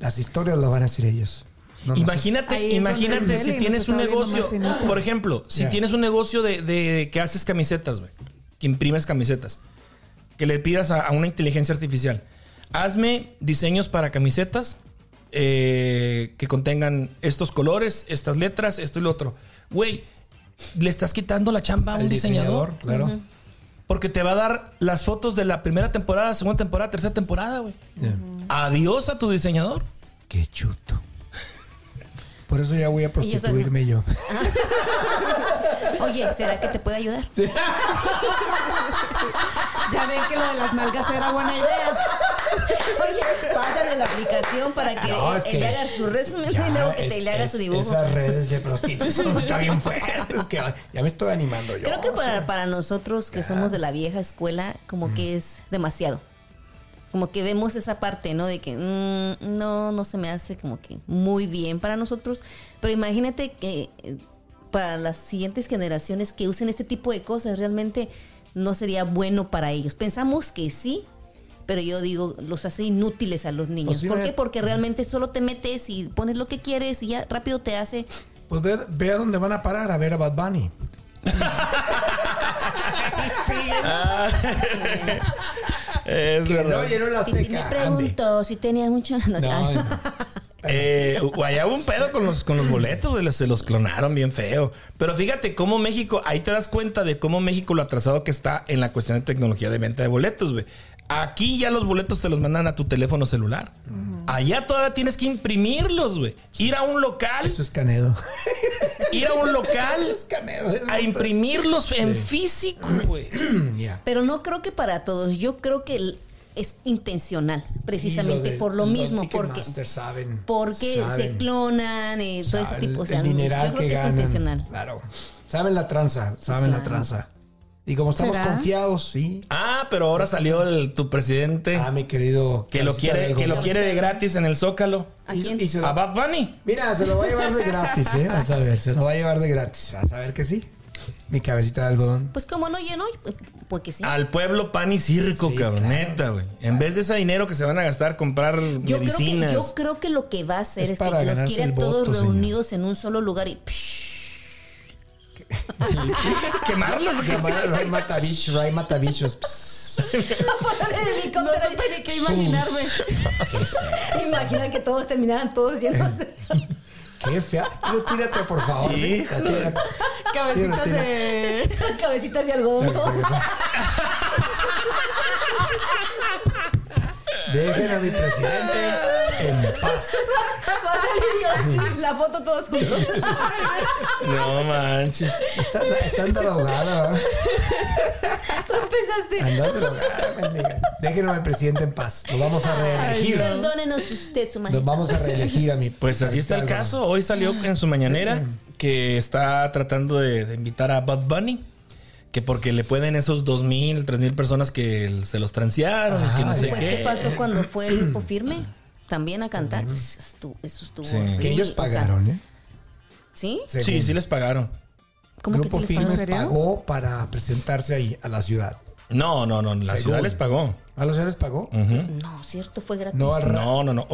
Las historias las van a decir ellos. no. Imagínate, imagínate si tienes un negocio, por ejemplo, si tienes un negocio de, de que haces camisetas, güey, que imprimes camisetas, que le pidas a, a una inteligencia artificial, hazme diseños para camisetas eh, que contengan estos colores, estas letras, esto y lo otro. Güey, le estás quitando la chamba a un diseñador. claro. Porque te va a dar las fotos de la primera temporada, segunda temporada, tercera temporada, güey. Adiós a tu diseñador. Qué chuto. Por eso ya voy a yo prostituirme yo. Oye, ¿será que te puede ayudar? Ya ven que lo de las nalgas era buena idea. Oye, pásale la aplicación para que No, él, le haga su resumen y luego que es- te le haga es- su dibujo. Esas redes de prostitución están bien fuertes. Que ya me estoy animando yo. Creo que para, para nosotros que somos de la vieja escuela, como que es demasiado. Como que vemos esa parte, ¿no? De que mm, no, no se me hace como que muy bien para nosotros. Pero imagínate que eh, para las siguientes generaciones que usen este tipo de cosas, realmente no sería bueno para ellos. Pensamos que sí, pero yo digo, los hace inútiles a los niños. Pues sí, ¿Por qué? Porque realmente solo te metes y pones lo que quieres y ya rápido te hace Pues ver, ve a dónde van a parar a ver a Bad Bunny. Es Que no llenó la Si me pregunto si tenía mucho... No, No, no. Eh, allá hubo un pedo con los, con los boletos, se los clonaron bien feo. Pero fíjate cómo México, ahí te das cuenta de cómo México lo atrasado que está en la cuestión de tecnología de venta de boletos, güey. Aquí ya los boletos te los mandan a tu teléfono celular. Allá todavía tienes que imprimirlos, güey. Ir a un local, Eso es Canedo. ir a un local a imprimirlos en físico, güey. Pero no creo que para todos. Yo creo que el- es intencional, precisamente Sí, lo de- por lo mismo, porque saben. porque se clonan y todo ese tipo. O el sea, dineral yo creo que que, es ganan. intencional. Claro. Saben la tranza, saben la tranza. Y como estamos ¿Será? confiados, sí. Ah, pero ahora salió el- tu presidente Ah, mi querido. que lo quiere, de que lo quiere de gratis en el Zócalo. ¿A Y- quién? y se lo- A Bad Bunny. Mira, se lo va a llevar de gratis, ¿eh? Vas a ver, se lo va a llevar de gratis. Vas a ver que sí. Mi cabecita de algodón. Pues como no llenó, pues, pues que sí. Al pueblo pan y circo, Sí, cabrón. claro. Neta, güey. En vez de ese dinero que se van a gastar comprar yo creo, que, medicinas. yo creo que lo que va a hacer Es es, que los quiere todos voto, señor. reunidos en un solo lugar y Quemarlos. Ray Ray Matavich, Ray Matavichos. No supe ni qué imaginarme. Imagina que todos terminaran todos llenos de Qué fea. Retírate, por favor. Cabecitas Sí, de. cabecitas de algodón. Dejen a mi presidente en paz. Va a salir así, la foto todos juntos. No manches. Está, está drogada, ¿verdad? Tú empezaste. Anda drogada, mendiga. Déjenme a mi presidente en paz. Lo vamos a reelegir. Perdónenos usted, su Nos majestad. vamos a reelegir a mi Pues así está el caso. Hoy salió en su mañanera que está tratando de, de invitar a Bad Bunny. Que porque le pueden esos dos mil, tres mil personas que se los transearon y que no Ay, sé Pues, qué. ¿qué pasó cuando fue el grupo firme? También a cantar. Pues, estuvo- eso estuvo. Sí. horrible, Que ellos o sea, pagaron, ¿eh? ¿Sí? Sí, Según. sí les pagaron. ¿Cómo que Grupo sí les serio? pagó para presentarse ahí a la ciudad. No, no, no. La Según. ciudad les pagó. ¿A los ciudades pagó? No, cierto, fue gratis. No No, no, no.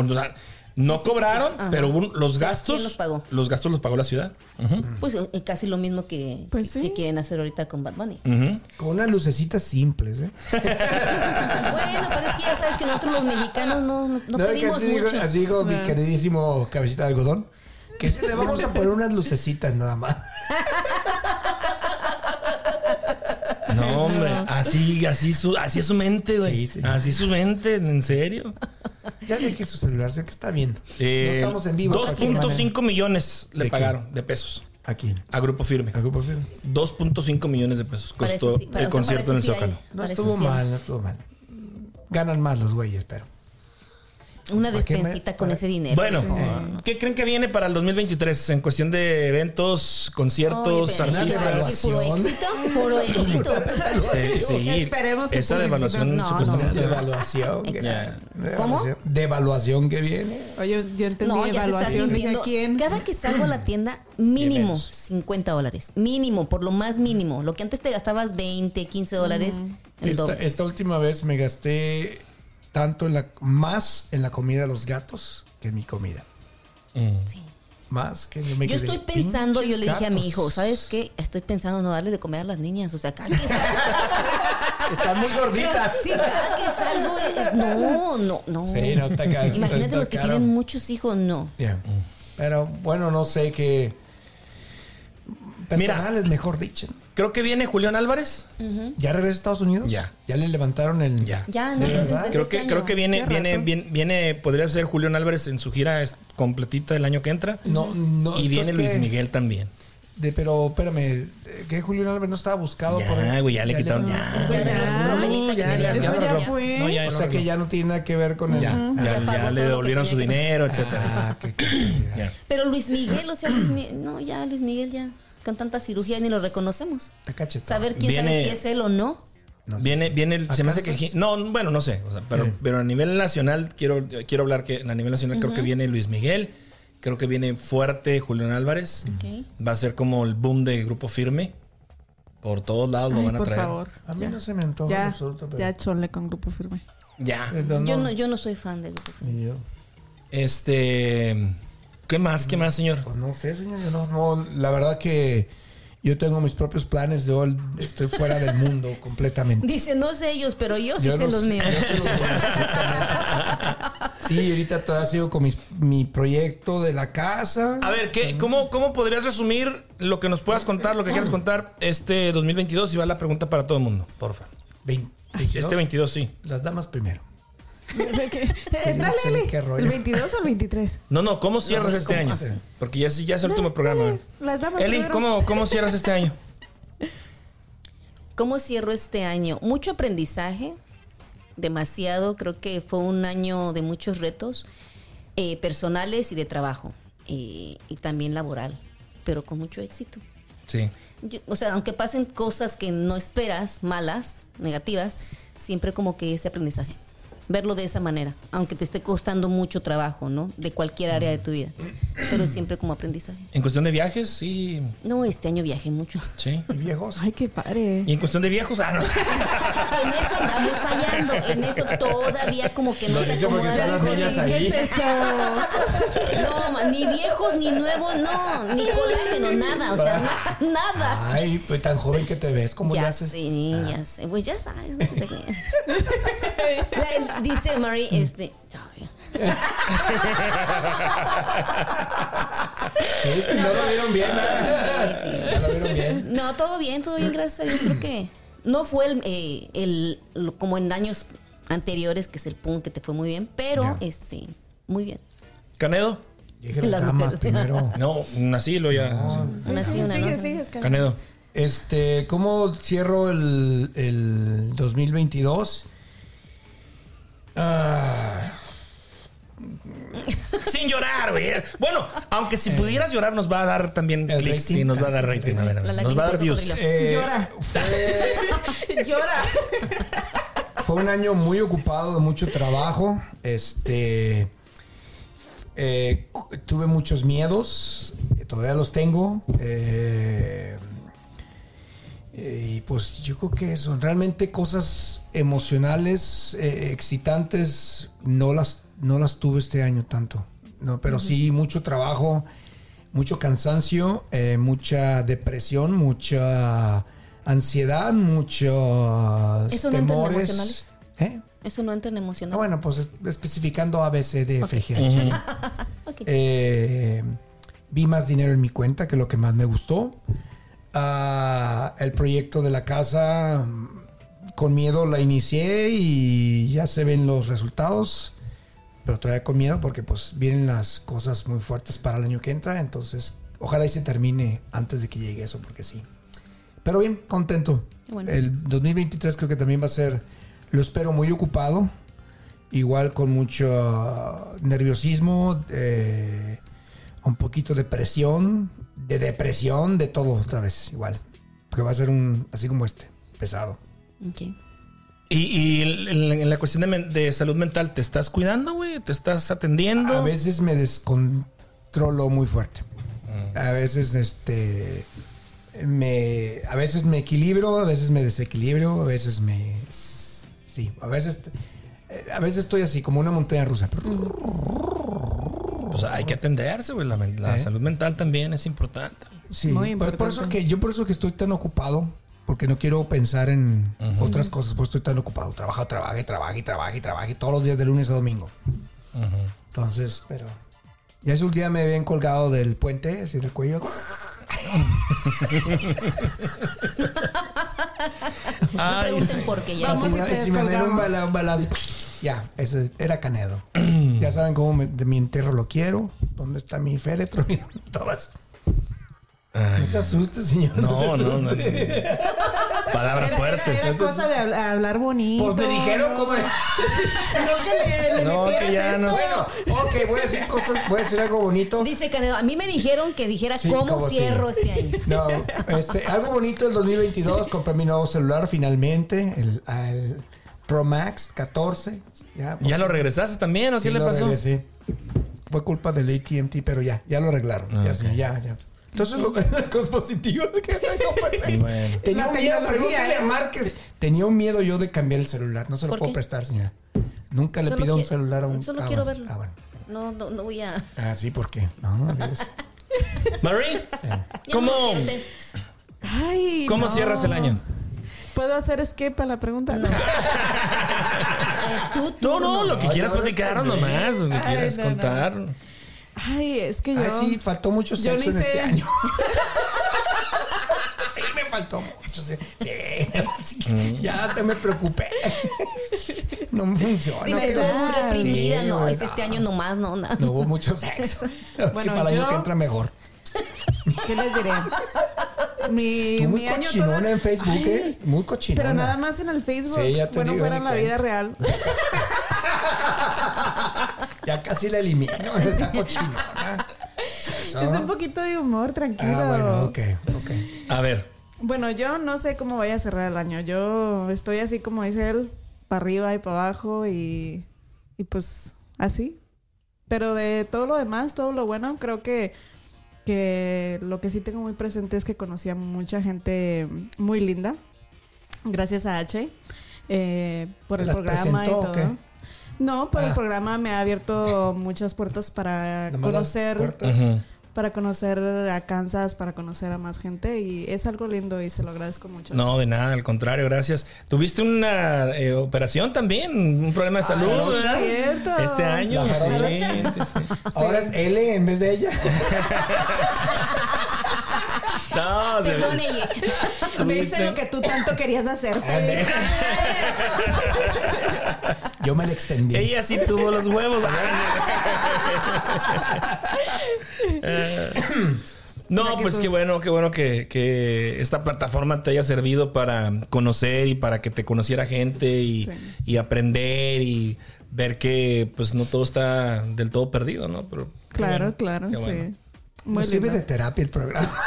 No Sí, sí, sí, cobraron, sí. Pero hubo los ¿Quién gastos. los pagó? Los gastos los pagó la ciudad. Pues eh, casi lo mismo que, Pues sí. que quieren hacer ahorita con Bad Bunny. Con unas lucecitas simples, ¿eh? bueno, pero es que ya sabes que nosotros los mexicanos no, no, no pedimos así digo, mucho. así digo mi queridísimo cabecita de algodón. Que sí, le vamos a poner unas lucecitas nada más. No, hombre, así, así, su, así es su mente, güey. Sí, sí. Así es su mente, en serio. Ya deje su celular, sé que está viendo. Eh, no estamos en vivo. 2.5 millones le pagaron de pesos Aquí. a Grupo Firme. Al grupo firme. 2.5 millones de pesos costó sí, el concierto en el. Zócalo. No estuvo mal, no estuvo mal. Ganan más los güeyes, pero. Una ¿Para qué me- despensita con para- ese dinero. Bueno, Sí. ¿qué creen que viene para el 2023 en cuestión de eventos, conciertos, Oye, pero ¿me vas a artistas? Puro éxito, puro éxito. Sí, sí. Esperemos que Esa devaluación No, supuestamente. no. Devaluación. que- Exacto. devaluación- Devaluación que viene. Oye, yo entendí No, ya se está. ¿quién? Cada que salgo a la tienda, mínimo menos. 50 dólares. Mínimo, por lo más mínimo. Lo que antes te gastabas 20, 15 dólares, el Esta, doble. esta última vez me gasté tanto en la más en la comida de los gatos que en mi comida. Sí. Más que yo me Yo estoy pensando, yo "Pinches le dije a mi gatos". hijo, ¿sabes qué? Estoy pensando no darle de comer a las niñas. O sea, cada que salgo, Están muy gorditas. sí, cada que salgo, es- no, no, no. Sí, no está caro. Imagínate está los que caro. tienen muchos hijos, no. Ya. Pero bueno, no sé qué. Mira. Personales, mejor dicho. Creo que viene Julián Álvarez. ¿Ya regresa a Estados Unidos? Ya. ¿Ya le levantaron el...? Ya. Ya, Sí, no, ¿verdad? Creo este que, creo que viene, Qué viene, viene, viene, podría ser Julián Álvarez en su gira completita del año que entra. No, no. y viene Luis ¿qué? Miguel también. De, pero, espérame, ¿qué Julián Álvarez no estaba buscado por Ya, él? güey, ya le quitaron. Ya, Ya, ya, ya, ya, ya, ya ya ya, O sea que ya no tiene nada que ver con el... Ya, ya, Ya pagó ya le que devolvieron su que- dinero, etcétera. Ah, qué casualidad. Ya. Pero Luis Miguel, o sea, Luis Miguel, no, ya Luis Miguel ya con tanta cirugía ni lo reconocemos. Saber quién Viene- sabe si es él o no. No Viene, si- viene, el- se me hace que no, bueno, no sé, o sea, pero, Sí. pero a nivel nacional quiero, quiero hablar que a nivel nacional creo que viene Luis Miguel, creo que viene fuerte Julián Álvarez, Ok. va a ser como el boom de grupo firme, por todos lados lo Ay, van a por traer. favor. A mí ya. no se me antoja en Ya, absoluto, pero... ya chole con grupo firme. Ya, Pero Yo no, yo no soy fan del grupo. Ni yo. este, ¿qué más, qué más, señor? Pues no sé, señor. Yo no, no, la verdad que yo tengo mis propios planes. Yo estoy fuera del mundo completamente. Dice, no sé ellos, pero yo sí Yo sé no los míos. yo sé los míos, exactamente. Sí, ahorita todavía sigo con mis- mi proyecto de la casa. A ver, ¿qué, cómo, ¿cómo podrías resumir lo que nos puedas contar, lo que quieras contar este 2022? Y va la pregunta para todo el mundo, porfa. Vein- Este 22, sí. Las damas primero. Eh, qué rollo. ¿El 22 o el 23? No, no, ¿cómo cierras No, este ¿cómo año? hacer? Porque ya, sí- ya es el último programa. dale, las damas Eli. ¿cómo, ¿cómo cierras este año? ¿Cómo cierro este año? Mucho aprendizaje, demasiado. Creo que fue un año de muchos retos eh, personales y de trabajo, eh, y también laboral, pero con mucho éxito. Sí. Yo- o sea, aunque pasen cosas que no esperas, malas, negativas, siempre como que ese aprendizaje. Verlo de esa manera, aunque te esté costando mucho trabajo, ¿no? De cualquier área de tu vida, pero siempre como aprendizaje. En cuestión de viajes, sí. No, este año viajé mucho. Sí. ¿Y viejos? Ay, qué padre. Y en cuestión de viejos, ah, no. En eso andamos fallando, en eso todavía como que no Lo se dice porque acomoda. están las niñas ¿Qué es eso? No, ma, ni viejos, ni nuevos, no, ni colágeno, nada, o sea, na- nada. Ay, pues tan joven que te ves, ¿cómo le Ya haces? sé, ya sé, pues ya sabes. ¿no? Sea que- La- dice Marie, este, ay, Sí, sí, no lo vieron bien, sí, sí. No lo vieron bien. No, todo bien, todo bien, gracias a Dios. Creo que no fue el, eh, el- lo- como en años anteriores, que es el punk que te fue muy bien, pero Ya. este, muy bien. Canedo. Llegué a las mujeres. primero. No, un asilo ya. Una sí, una sigue, sigue, Oscar. Canedo. Este, ¿cómo cierro el, el 2022? Ah, Sin llorar, güey. Bueno, aunque si pudieras llorar, nos va a dar también El clics. rating. Sí, nos va a dar Ah, rating. A ver, a ver. La Nos va a dar views. eh, Llora. Fue, Llora. fue un año muy ocupado de mucho trabajo. Este, eh, tuve muchos miedos, eh, todavía los tengo. eh, eh, y pues yo creo que son realmente cosas emocionales, eh, excitantes, no las, no las tuve este año tanto. No, pero sí mucho trabajo, mucho cansancio, eh, mucha depresión, mucha ansiedad, muchos ¿Eso no temores. emocionales? ¿Eh? Eso no entra en Ah, emocional. bueno, pues es- especificando A, B, C, D, F, G, H. Ok. Eh, vi más dinero en mi cuenta, que lo que más me gustó. Ah, el proyecto de la casa, con miedo la inicié y ya se ven los resultados. Pero todavía con miedo porque pues vienen las cosas muy fuertes para el año que entra. Entonces, ojalá y se termine antes de que llegue eso, porque sí. Pero bien, contento. Bueno. El 2023 creo que también va a ser, lo espero, muy ocupado. Igual con mucho nerviosismo, eh, un poquito de presión, de depresión, de todo otra vez, igual. Porque va a ser un, así como este, pesado. Ok. Y, y en, en la cuestión de, de salud mental, ¿te estás cuidando, güey? ¿Te estás atendiendo? A veces me descontrolo muy fuerte. A veces, este, me, a veces me equilibro, a veces me desequilibro, a veces me, sí, a veces, eh, a veces estoy así como una montaña rusa. Pues hay que atenderse, güey. La, la ¿Eh? salud mental también es importante. Sí, Muy por, por eso importante. que yo por eso que estoy tan ocupado, porque no quiero pensar en otras cosas, pues estoy tan ocupado. Trabajo, trabajo, y trabajo, y trabajo, y trabajo, y todos los días de lunes a domingo. Entonces, pero ya ese un día me habían colgado del puente, así del cuello. No pregunten por qué ya. Vamos si me dieron un balazo, ya, eso era Canedo. Ya saben cómo me- de mi entierro lo quiero, dónde está mi féretro, y todo eso. No se asuste, señor. No, se no, no. Palabras Era- fuertes. Era cosa de hablar, hablar bonito. Pues me dijeron cómo. No que le, le No, que ya eso. no- Bueno, ok, voy a decir cosas, voy a decir algo bonito. Dice Canedo, a mí me dijeron que dijera Sí, cómo sí. cierro este año. No, este, algo bonito el 2022, compré mi nuevo celular finalmente, el, el Pro Max 14. Ya, ¿Ya lo regresaste también o Sí, qué le lo pasó? regresé. Fue culpa del AT&T, pero ya, ya lo arreglaron. Ah, ya, ok. sí, ya, ya. Entonces, lo, las cosas positivas que no, Bueno. Tenía un miedo, pregúntale ¿eh? a Márquez. Tenía un miedo yo de cambiar el celular. No se lo ¿Por puedo qué? prestar, señora. Nunca le Solo pido un celular a un... Solo ah, quiero verlo. Ah, bueno. No, no, no voy a. Ah, sí, ¿por qué? No, Marie, ¿cómo. Ay, ¿cómo no. cierras el año? ¿Puedo hacer escape a la pregunta? No. Es tu No, no, turno. lo que No, quieras yo platicar nomás, lo que Ay, quieras no, no. contar. Ay, es que yo. Ay, sí, faltó mucho sexo en este año. sí, me faltó mucho. Sí, sí. ya te me preocupé. no me funciona. Dice, Ay, estuve muy ya. reprimida. Sí, no, es este año nomás, no, nada. No hubo mucho sexo. Bueno, para el año yo- que entra mejor. ¿Qué les diré? Mi, Tú muy mi año cochinona toda- en Facebook, Ay, ¿eh? Muy cochinona. Pero nada más en el Facebook. Sí, ya te bueno, digo, fuera en la vida cuenta. real. Ya casi la elimino. Está cochinona. Eso. Es un poquito de humor, tranquilo. Ah, bueno, ok, ok. A ver, Bueno, yo no sé cómo vaya a cerrar el año. Yo estoy así como dice él, para arriba y para abajo y, y pues así. Pero de todo lo demás, todo lo bueno, creo que, que lo que sí tengo muy presente es que conocí a mucha gente muy linda. Gracias a H. eh, por ¿Te el programa y todo. qué? No, por el Ah. programa me ha abierto muchas puertas para conocer puertas. Para conocer a Kansas, para conocer a más gente y es algo lindo y se lo agradezco mucho. no, de nada, al contrario, gracias. Tuviste una eh, operación también, un problema de salud, jarocha. ¿verdad? Cierto. Este año, La sí, jarocha. sí, sí. Ahora es L en vez de ella. No, se- Perdón, ella. Me hice lo que tú tanto querías hacerte. Yo me la extendí. ella sí tuvo los huevos. Eh, No, pues qué bueno, qué bueno que, que esta plataforma te haya servido para conocer y para que te conociera gente y, Sí. y aprender y ver que pues no todo está del todo perdido, ¿no? Pero Claro, bueno, claro, sí. Muy sirve de terapia el programa.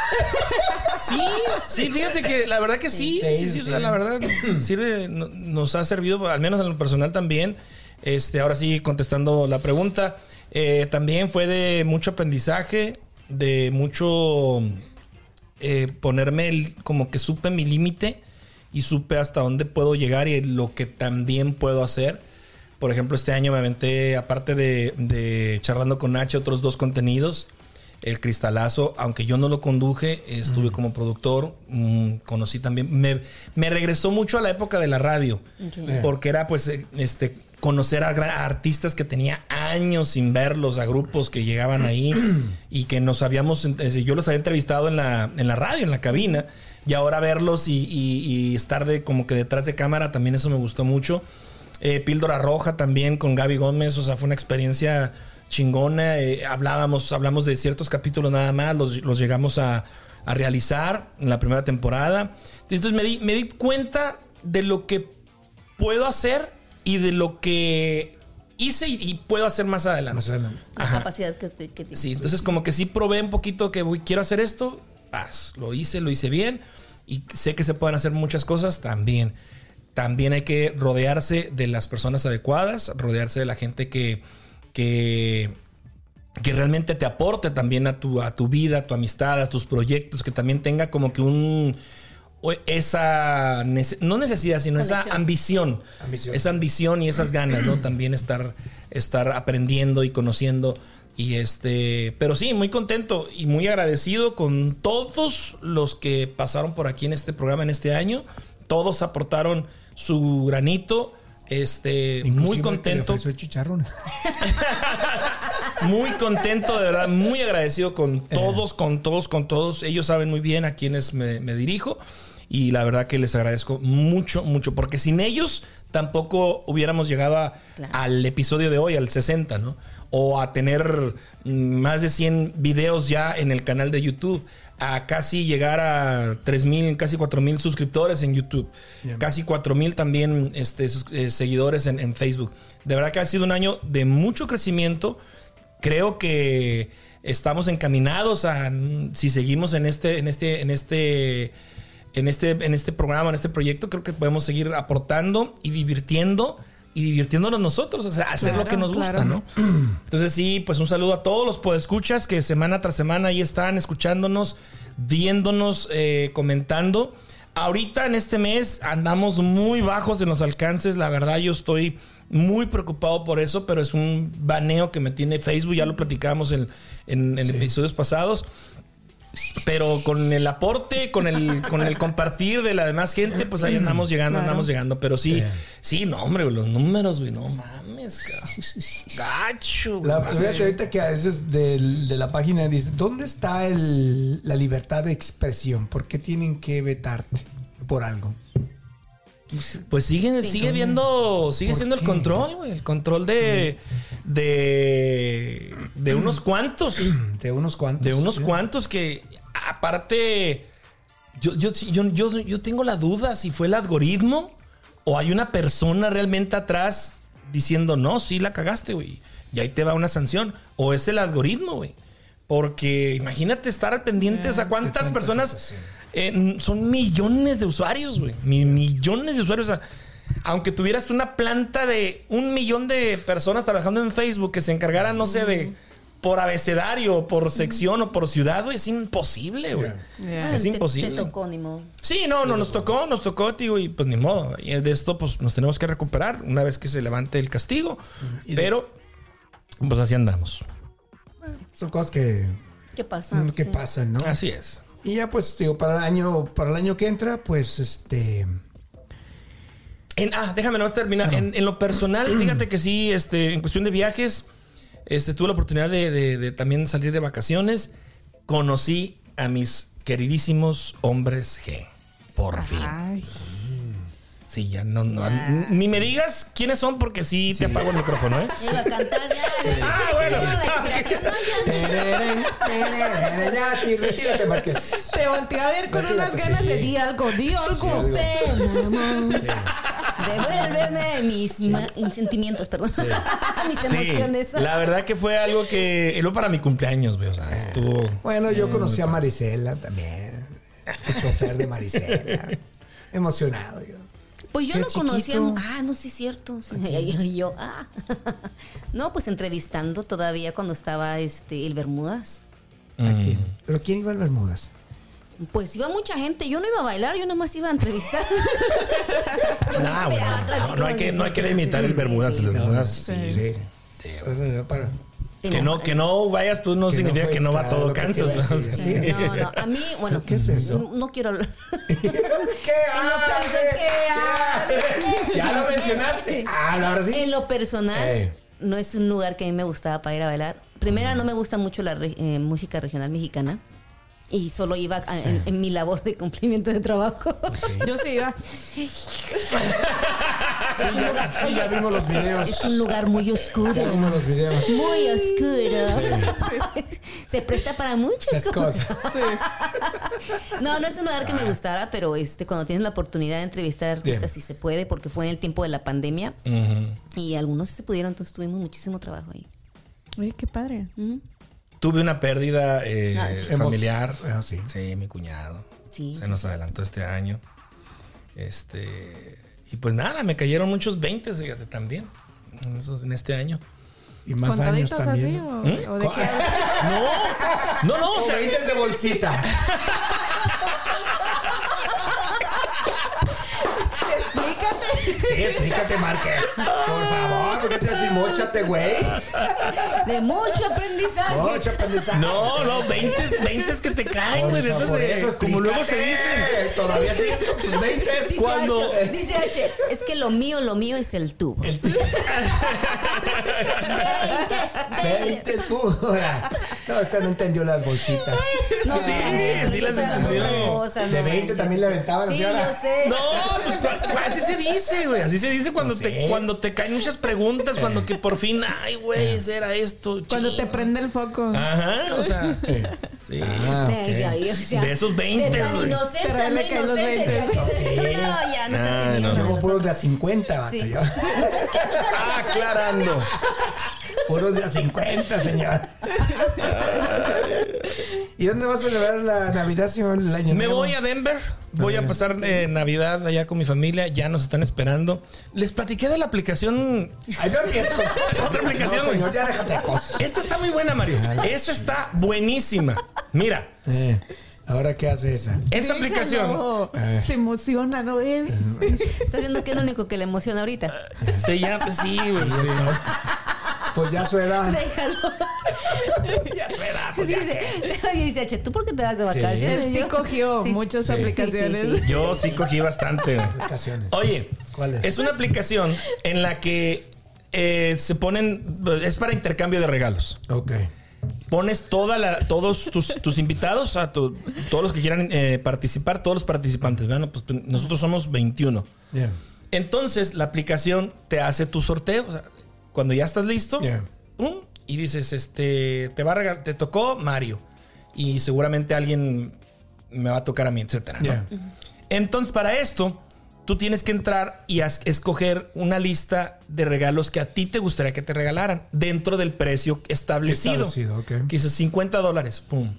Sí, sí, fíjate que la verdad que sí, sí, Sí, sí, o sea, la verdad sirve, no- nos ha servido, al menos en lo personal también. Este, ahora sí, contestando la pregunta, eh, también fue de mucho aprendizaje, de mucho eh, ponerme el, como que supe mi límite y supe hasta dónde puedo llegar y lo que también puedo hacer. Por ejemplo, este año me aventé, aparte de, de charlando con H, otros dos contenidos. El Cristalazo, aunque yo no lo conduje, estuve como productor, mm, conocí también, me, me regresó mucho a la época de la radio, porque era pues eh, este conocer a, artistas que tenía años sin verlos, a grupos que llegaban ahí y que nos habíamos, decir, yo los había entrevistado en la, en la radio, en la cabina, y ahora verlos y, y- y estar de como que detrás de cámara, también eso me gustó mucho. Eh, Píldora Roja también con Gaby Gómez, o sea, fue una experiencia chingona. eh, hablábamos, hablamos de ciertos capítulos nada más, los, los llegamos a, a realizar en la primera temporada. Entonces me di, me di cuenta de lo que puedo hacer y de lo que hice y, y puedo hacer más adelante. Más adelante. La capacidad que, te- que tienes. Sí, entonces como que sí probé un poquito que voy, quiero hacer esto, paz, lo hice, lo hice bien y sé que se pueden hacer muchas cosas también. También hay que rodearse de las personas adecuadas, rodearse de la gente que, que, que realmente te aporte también a tu, a tu vida, a tu amistad, a tus proyectos, que también tenga como que un esa no necesidad, sino esa ambición, Ambición. esa ambición y esas ganas, ¿no? También estar, estar aprendiendo y conociendo. Y este, pero sí, muy contento y muy agradecido con todos los que pasaron por aquí en este programa en este año. Todos aportaron su granito Este, Inclusive muy contento. chicharrones. Muy contento, de verdad, muy agradecido con todos, con todos, con todos. Ellos saben muy bien a quienes me, me dirijo y la verdad que les agradezco mucho, mucho, porque sin ellos tampoco hubiéramos llegado a- Claro. al episodio de hoy, al 60, ¿no? O a tener mm, más de 100 videos ya en el canal de YouTube, a casi llegar a 3.000, casi 4.000 suscriptores en YouTube, casi 4.000 también este, sus- eh, seguidores en, en Facebook. De verdad que ha sido un año de mucho crecimiento creo que estamos encaminados a si seguimos en este en este en este en este en este programa en este proyecto creo que podemos seguir aportando y divirtiendo y divirtiéndonos nosotros, o sea, hacer lo que nos gusta. ¿no? Entonces sí, pues un saludo a todos los podescuchas que semana tras semana ahí están escuchándonos, viéndonos, eh, comentando. Ahorita en este mes andamos muy bajos en los alcances, la verdad yo estoy muy preocupado por eso, pero es un baneo que me tiene Facebook, ya lo platicamos en, en- en episodios pasados. Pero con el aporte, con el, con el compartir de la demás gente, pues ahí andamos llegando, Claro. andamos llegando. Pero sí, sí, no, hombre, los números, güey, no mames, cabrón. Gacho, güey. La, fíjate ahorita que a veces del- de la página dice, ¿dónde está el- la libertad de expresión? ¿Por qué tienen que vetarte por algo? Pues sigue, sigue viendo, sigue ¿Por siendo el control, güey. El control de, de, de unos cuantos. De unos cuantos. De unos Sí. cuantos que, aparte, yo, yo, yo, yo, yo tengo la duda si fue el algoritmo o hay una persona realmente atrás diciendo, no, sí la cagaste, güey. Y ahí te va una sanción. O es el algoritmo, güey. Porque imagínate estar al pendiente, o sea, cuántas personas... eh, son millones de usuarios, güey. Mi- millones de usuarios. O sea, aunque tuvieras una planta de un millón de personas trabajando en Facebook que se encargaran, no sé, de por abecedario, por sección o por ciudad, güey, es imposible, güey. Yeah. Es Te- imposible. Te, tocó, ni modo. Sí, no, no, nos tocó, nos tocó, tío, y pues ni modo. Y de esto, pues nos tenemos que recuperar una vez que se levante el castigo. Pero, pues así andamos. Son cosas que, ¿Qué pasa? que Sí. pasan, ¿no? Así es. Y ya pues, digo, para el año, para el año que entra, pues este. En- ah, déjame nomás terminar. En, en lo personal, fíjate que sí, este, en cuestión de viajes, este, tuve la oportunidad de, de- de también salir de vacaciones. Conocí a mis queridísimos hombres G. Por fin. Ay, Sí, ya no, no. Ni me digas quiénes son porque sí, te apago el micrófono, ¿eh? Ya iba a cantar ya. Ah, bueno. No, ya. Sí, retírate, Márquez. te volteé a ver con Retírate, unas ganas sí. de di algo, di algo. Devuélveme mis sentimientos, perdón. mis Sí, emociones. la verdad que fue algo que. Lo para mi cumpleaños, güey. O sea, estuvo. Bueno, yo conocí a Marisela también. Fui chofer de Marisela. Emocionado yo. Pues yo Qué no conocía. Ah, no, sí, es cierto. Sí, y yo, ah. No, pues entrevistando todavía cuando estaba este el Bermudas. ¿A quién? ¿Pero quién iba al Bermudas? Pues iba mucha gente. Yo no iba a bailar, yo nada más iba a entrevistar. Nah, bueno, esperaba atrás, no, no hay que, no hay que imitar el Bermudas. El Bermudas. Sí. Sí. Sí, Para- Que no, que no vayas tú no Que significa que no va todo Kansas. ¿no? Sí. No, no, a mí, bueno. ¿Qué es eso? No, no quiero hablar. ¿Qué En lo personal- ¿Ya lo mencionaste? Ah, ahora sí. En lo personal, Ey. no es un lugar que a mí me gustaba para ir a bailar. Primera, no me gusta mucho la re- eh, música regional mexicana. Y solo iba a- en, en mi labor de cumplimiento de trabajo. Yo sí iba. Es un lugar- Sí, ya vimos los videos. Es un lugar muy oscuro. Ya vimos los videos. Muy oscuro. Se presta para muchas Esas cosas. cosas. No, no es un lugar que me gustara, pero este cuando tienes la oportunidad de entrevistar artistas, si se puede, porque fue en el tiempo de la pandemia y algunos sí se pudieron, entonces tuvimos muchísimo trabajo ahí. Oye, qué padre. Tuve una pérdida eh. Hemos- familiar. Ah, sí. Sí, mi cuñado. Sí, Se sí, nos adelantó este año. Este. Y pues nada, me cayeron muchos 20, fíjate, también. En, esos- en este año. Y más años ¿Contaditos así también. o, ¿Mm? o de qué? No, no, no, o O sea, 20 de bolsita. Sí, explícate, Márquez. Por favor, ¿por qué te vas a decir mochate, güey? De mucho aprendizaje. Mucho aprendizaje. No, no, 20, 20 que te caen, güey, eso, eso, como luego se dicen. Todavía sigues con tus 20. Dice Cuando- H, dice H, es que lo mío, lo mío es el tubo. El tío. 20 tú. No, usted no entendió las bolsitas. No, Sí, sí pero las entendió. De no 20 manches. también le aventaban, Sí, yo sé. No, pues así se dice, güey. Así se dice cuando, No te, sé. cuando te caen muchas preguntas, cuando que por fin, ay, güey, ese era esto. Cuando ching. te prende el foco. Ajá, o sea. Sí. Ah, Ay, ok. ay, o sea, De esos 20, de tan inocente, Pero no le caen los inocente. 20. o sea, No, ya, no seas Ay, así, no. de puros de a nosotros. 50, vato. Sí. Yo. Aclarando. Puros de a 50, señor. ¿Y dónde vas a celebrar la Navidad, señor? El año Me nuevo? voy a Denver. Voy a pasar eh, Navidad allá con mi familia. Ya nos están esperando. Les platiqué de la aplicación. Ay, no con Otra aplicación, No, señor, ya déjate de cosas. Esta está muy buena, Mario. Esa está buenísima. Mira, Eh, ¿Ahora qué hace esa? esa aplicación. Eh. Se emociona, ¿no ves? Estás viendo que es lo único que le emociona ahorita. se llama. Sí, güey. sí. Pues ya su edad. Déjalo. ya su edad. pues ya Dice, H, ¿tú por qué te vas de vacaciones? Él sí Yo- cogió Sí. muchas Sí. aplicaciones. Sí, sí, Yo sí cogí bastante. Oye, ¿Cuál es? es una aplicación en la que eh, se ponen. Es para intercambio de regalos. Ok. Pones toda la, todos tus, tus invitados, a tu- todos los que quieran eh, participar, todos los participantes. Bueno, pues nosotros somos 21. Yeah. Entonces, la aplicación te hace tu sorteo. O sea, cuando ya estás listo, y dices, este, te va a regal- te tocó Mario. Y seguramente alguien me va a tocar a mí, etcétera. Entonces, para esto, tú tienes que entrar y escoger una lista de regalos que a ti te gustaría que te regalaran dentro del precio establecido. Establecido, ok. Que hizo 50 dólares. Pum.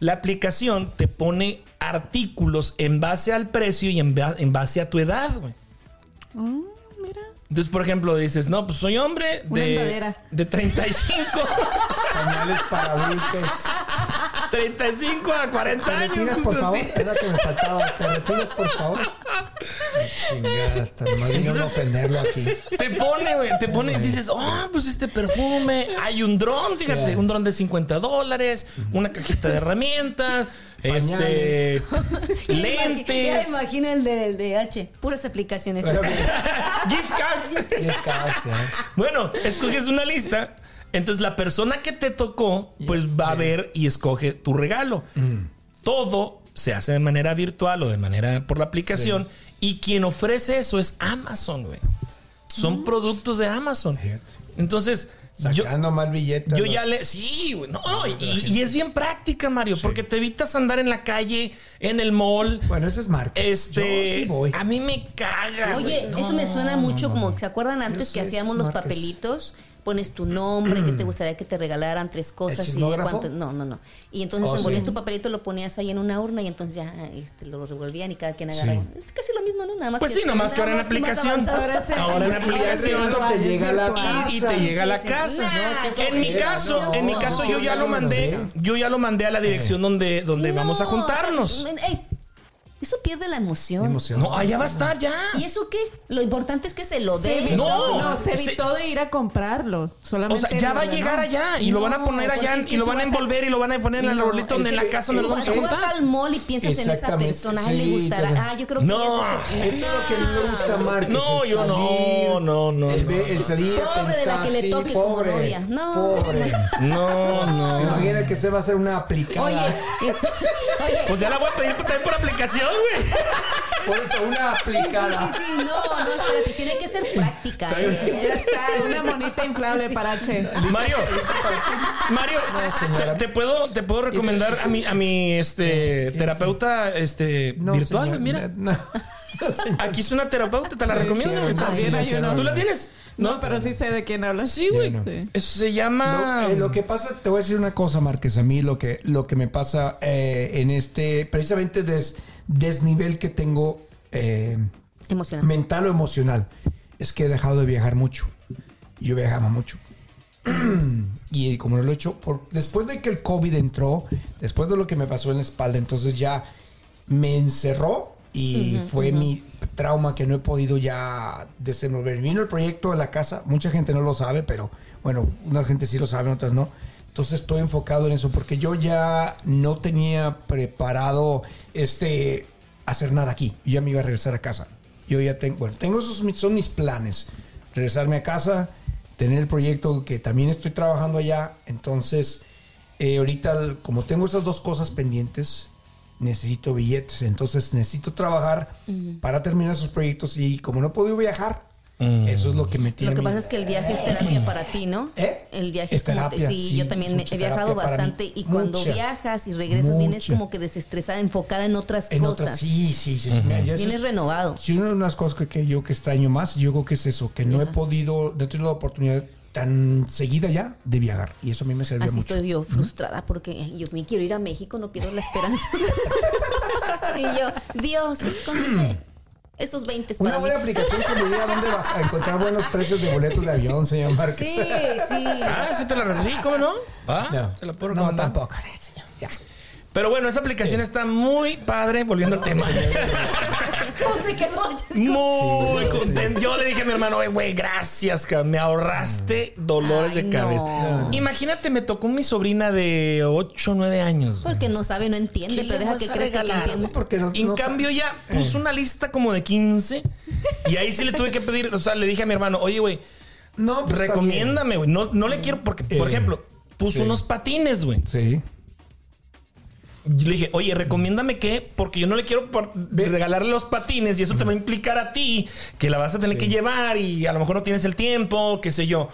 La aplicación te pone artículos en base al precio y en, ba- en base a tu edad, güey. Mm, mira. Entonces, por ejemplo, dices, no, pues soy hombre de, de 35, Pañales para adultos. 35 a 40 ¿Te años. retiras, por cosas favor? Es la que me faltaba. ¿Te retiras, por favor? Chingada, hasta nomás a Entonces- ofenderlo aquí. Te pone, güey, te pone, dices, oh, pues este perfume, hay un dron, fíjate, Yeah. un dron de 50 dólares, una cajita de herramientas, este, Ya lentes, imagino el de, el de H. Puras aplicaciones. Gift cards. y casi, ¿eh? Bueno, escoges una lista, entonces la persona que te tocó, pues va a ver y escoge tu regalo. Mm. Todo se hace de manera virtual o de manera por la aplicación y quien ofrece eso es Amazon, güey. Son productos de Amazon. Fíjate. Entonces, yo, Sacando más billetes. yo los- ya le. Sí, güey. No, no, y, y es bien práctica, Mario, porque te evitas andar en la calle, en el mall. Bueno, ese es Marcos. Este. Yo sí voy. A mí me caga. Oye, eso me suena mucho como, ¿se acuerdan antes sé, que hacíamos los marcas. papelitos? Pones tu nombre, que te gustaría que te regalaran tres cosas y de cuánto. No, no, no. Y entonces Oh, envolvías sí. tu papelito, lo ponías ahí en una urna y entonces ya este, lo revolvían y cada quien agarraba. Es casi lo mismo, ¿no? Nada más Pues sí, nomás que ahora en aplicación. Ahora sí. Ahora en aplicación. sí, te llega la virtual. y, te casa. llega a la sí, sí. casa. Qué en mi caso, no, en mi caso yo ya lo mandé, yo ya lo mandé a la dirección donde, donde vamos a No, juntarnos. ey, eso pierde la emoción. Emoción. No, allá va a estar ya. ¿Y eso qué? Lo importante es que se lo Se den. evitó, No, no, se evitó de ir a comprarlo. O Solamente sea, ya va a llegar allá y lo van a poner allá y lo van a envolver y lo van a poner en el No, arbolito donde en la casa donde lo vamos a vas, tú vas juntar. al mall y piensas en esa persona. A él le sí, gustará. Ah, yo creo que No, se- Eso es lo que no le gusta a Marcos. No, el yo no, salir, no, no, El, salir a Pobre de la pensar, que le sí, toque como pobre, novia. No. Pobre. No, no. Imagina que se va a hacer una aplicada. Oye, oye. Pues ya la voy a pedir también por aplicación, güey. Por eso, una aplicada. Sí, sí, sí, no, no, espérate, tiene que ser práctica. ¿eh? Ya está, una monita inflable para Che. Mario, Mario, te, te puedo, te puedo recomendar a mi, a mi este terapeuta este No, virtual, señor, mira. No, no, señor. Aquí es una terapeuta, te la Sí, recomiendo. También hay uno. ¿Tú la tienes? No, pero sí sé de quién hablas. Sí, güey. no. Eso se llama. Lo, eh, lo que pasa, te voy a decir una cosa, Márquez. A mí lo que, lo que me pasa eh, en este, precisamente des- desnivel que tengo eh, mental o emocional, es que he dejado de viajar mucho. Yo viajaba mucho. y como no lo he hecho, por, después de que el COVID entró, después de lo que me pasó en la espalda, entonces ya me encerró y fue mi trauma que no he podido ya desenvolver. Vino el proyecto de la casa, mucha gente no lo sabe, pero bueno, una gente sí lo sabe, otras no. Entonces estoy enfocado en eso porque yo ya no tenía preparado este hacer nada aquí. Yo ya me iba a regresar a casa. Yo ya tengo, bueno, tengo esos mis- son mis planes. Regresarme a casa, tener el proyecto que también estoy trabajando allá. Entonces, eh, ahorita como tengo esas dos cosas pendientes, necesito billetes. Entonces necesito trabajar para terminar esos proyectos y como no he podido viajar, eso es lo que me tiene. Lo que pasa es que el viaje es terapia para ti, ¿no? ¿Eh? El viaje es, Es como te- terapia, sí, sí, yo también me- he viajado terapia mí. bastante y cuando Mucha. viajas y regresas vienes Mucha. como que desestresada, enfocada en otras En cosas. otras, sí, sí, sí. ya eso Vienes es- renovado. Sí, una de las cosas que, que yo que extraño más, yo creo que es eso, que no he podido, no he tenido la oportunidad tan seguida ya de viajar. Y eso a mí me sirvió Así mucho. estoy yo frustrada porque yo me quiero ir a México, no pierdo la esperanza. y yo, Dios, concede esos 20 para Una mí. buena aplicación que me diga dónde va a encontrar buenos precios de boletos de avión, señor Márquez. Sí, sí. Ah, sí te la recibí, ¿cómo no? Ah, No, te la puedo no recomendar. tampoco, sí, señor. Ya. Pero bueno, esa aplicación está muy padre, volviendo al tema. ¿Cómo se quedó? Muy Sí, contento. Yo le dije a mi hermano, "Oye, güey, gracias, cabrón, me ahorraste dolores Ay, de cabeza. no. Imagínate, me tocó mi sobrina de 8 o 9 años. Porque no sabe, no entiende, ¿Qué pero deja que crezca que entienda. Porque no, En no cambio, ya puso una lista como de 15. Y ahí sí le tuve que pedir, o sea, le dije a mi hermano, oye, güey, No, pues, recomiéndame, güey. No, no le quiero, porque, por Eh, ejemplo, puso sí. unos patines, güey. Sí. Yo le dije, oye, recomiéndame qué, porque yo no le quiero regalarle los patines y eso te va a implicar a ti que la vas a tener que llevar y a lo mejor no tienes el tiempo, qué sé yo.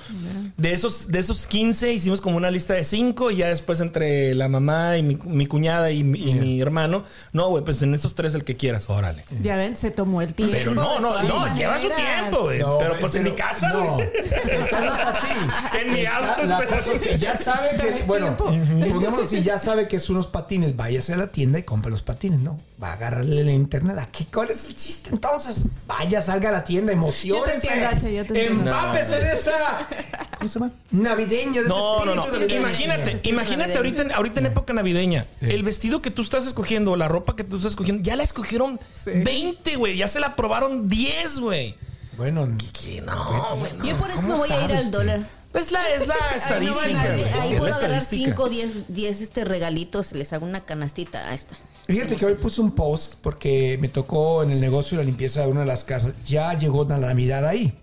De esos, de esos 15 hicimos como una lista de 5 y ya después entre la mamá y mi, mi cuñada y, mi- y mi hermano, no, güey, pues en esos tres el que quieras, órale. Ya ven, se tomó el tiempo. Pero no, no, no, lleva su tiempo, güey. No, pero pues en mi casa, No, casa está así. En mi auto, La espera. cosa es que ya sabe que, bueno, tiempo. pongamos si ya sabe que son unos patines, váyase a la tienda y compre los patines, ¿no? Va a agarrarle el internet. ¿A qué? ¿Cuál es el chiste entonces? Vaya, salga a la tienda, emociones. entiendo, H, yo te entiendo. Empápese de esa. ¿Cómo se llama? Navideño, de ese No, no, no. navideño. Imagínate, imagínate ahorita, en- ahorita en época navideña, el vestido que tú estás escogiendo, la ropa que tú estás escogiendo, ya la escogieron Sí. 20, güey. Ya se la probaron 10, güey. Bueno, Que no, güey. no. Yo por eso ¿Cómo me voy a ir sabes al dólar. Es la, es la estadística. Ahí, güey. ahí Es puedo la agarrar estadística. 5, 10, 10 este regalitos, les hago una canastita. Ahí está. Fíjate que hoy puse un post porque me tocó en el negocio de la limpieza de una de las casas. Ya llegó la Navidad ahí.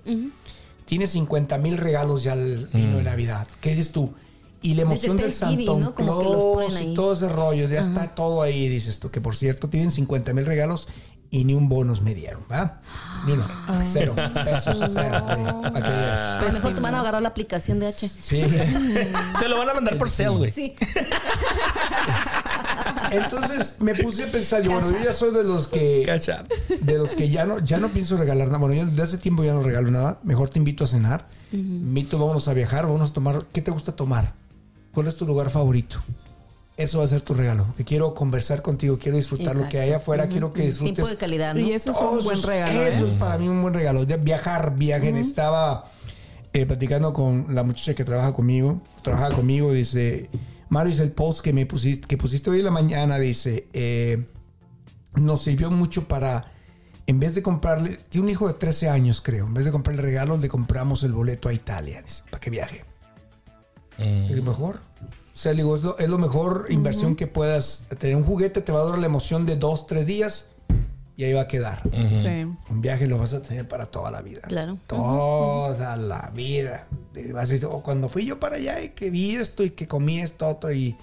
Tiene 50 mil regalos ya el vino de Navidad. ¿Qué dices tú? Y la emoción del Santa ¿no? Claus ahí. y todo ese rollo. Ya está todo ahí, dices tú. Que por cierto, tienen 50 mil regalos y ni un bonus me dieron, ¿va? Ni uno. Cero. Pesos, cero. sí, para que veas. A lo mejor te van a agarrar la aplicación de H. Sí. Te lo van a mandar por sale, güey. Sí. Entonces me puse a pensar, yo, bueno, yo ya soy de los que Cacha. de los que ya no, ya no pienso regalar nada. Bueno, yo desde hace tiempo ya no regalo nada. Mejor te invito a cenar. Invito, vámonos a viajar, vamos a tomar. ¿Qué te gusta tomar? ¿Cuál es tu lugar favorito? Eso va a ser tu regalo. Que quiero conversar contigo, quiero disfrutar lo que hay afuera, quiero que disfrutes. Tiempo de calidad, ¿no? Y eso es un buen regalo. Eso ¿eh? es para mí un buen regalo. De viajar, viajen. Estaba eh, platicando con la muchacha que trabaja conmigo. Trabaja conmigo. Dice, Mario, dice el post que me pusiste, que pusiste hoy en la mañana. Dice, eh, nos sirvió mucho para, en vez de comprarle, tiene un hijo de 13 años, creo. En vez de comprarle regalos, le compramos el boleto a Italia. Dice, para que viaje. Es lo mejor. O sea, le digo, es lo, es lo mejor inversión que puedas tener. Un juguete te va a dar la emoción de dos, tres días y ahí va a quedar. Sí. Un viaje lo vas a tener para toda la vida. Claro. Toda la vida. Te Vas a decir, "Oh, cuando fui yo para allá y que vi esto y que comí esto otro y...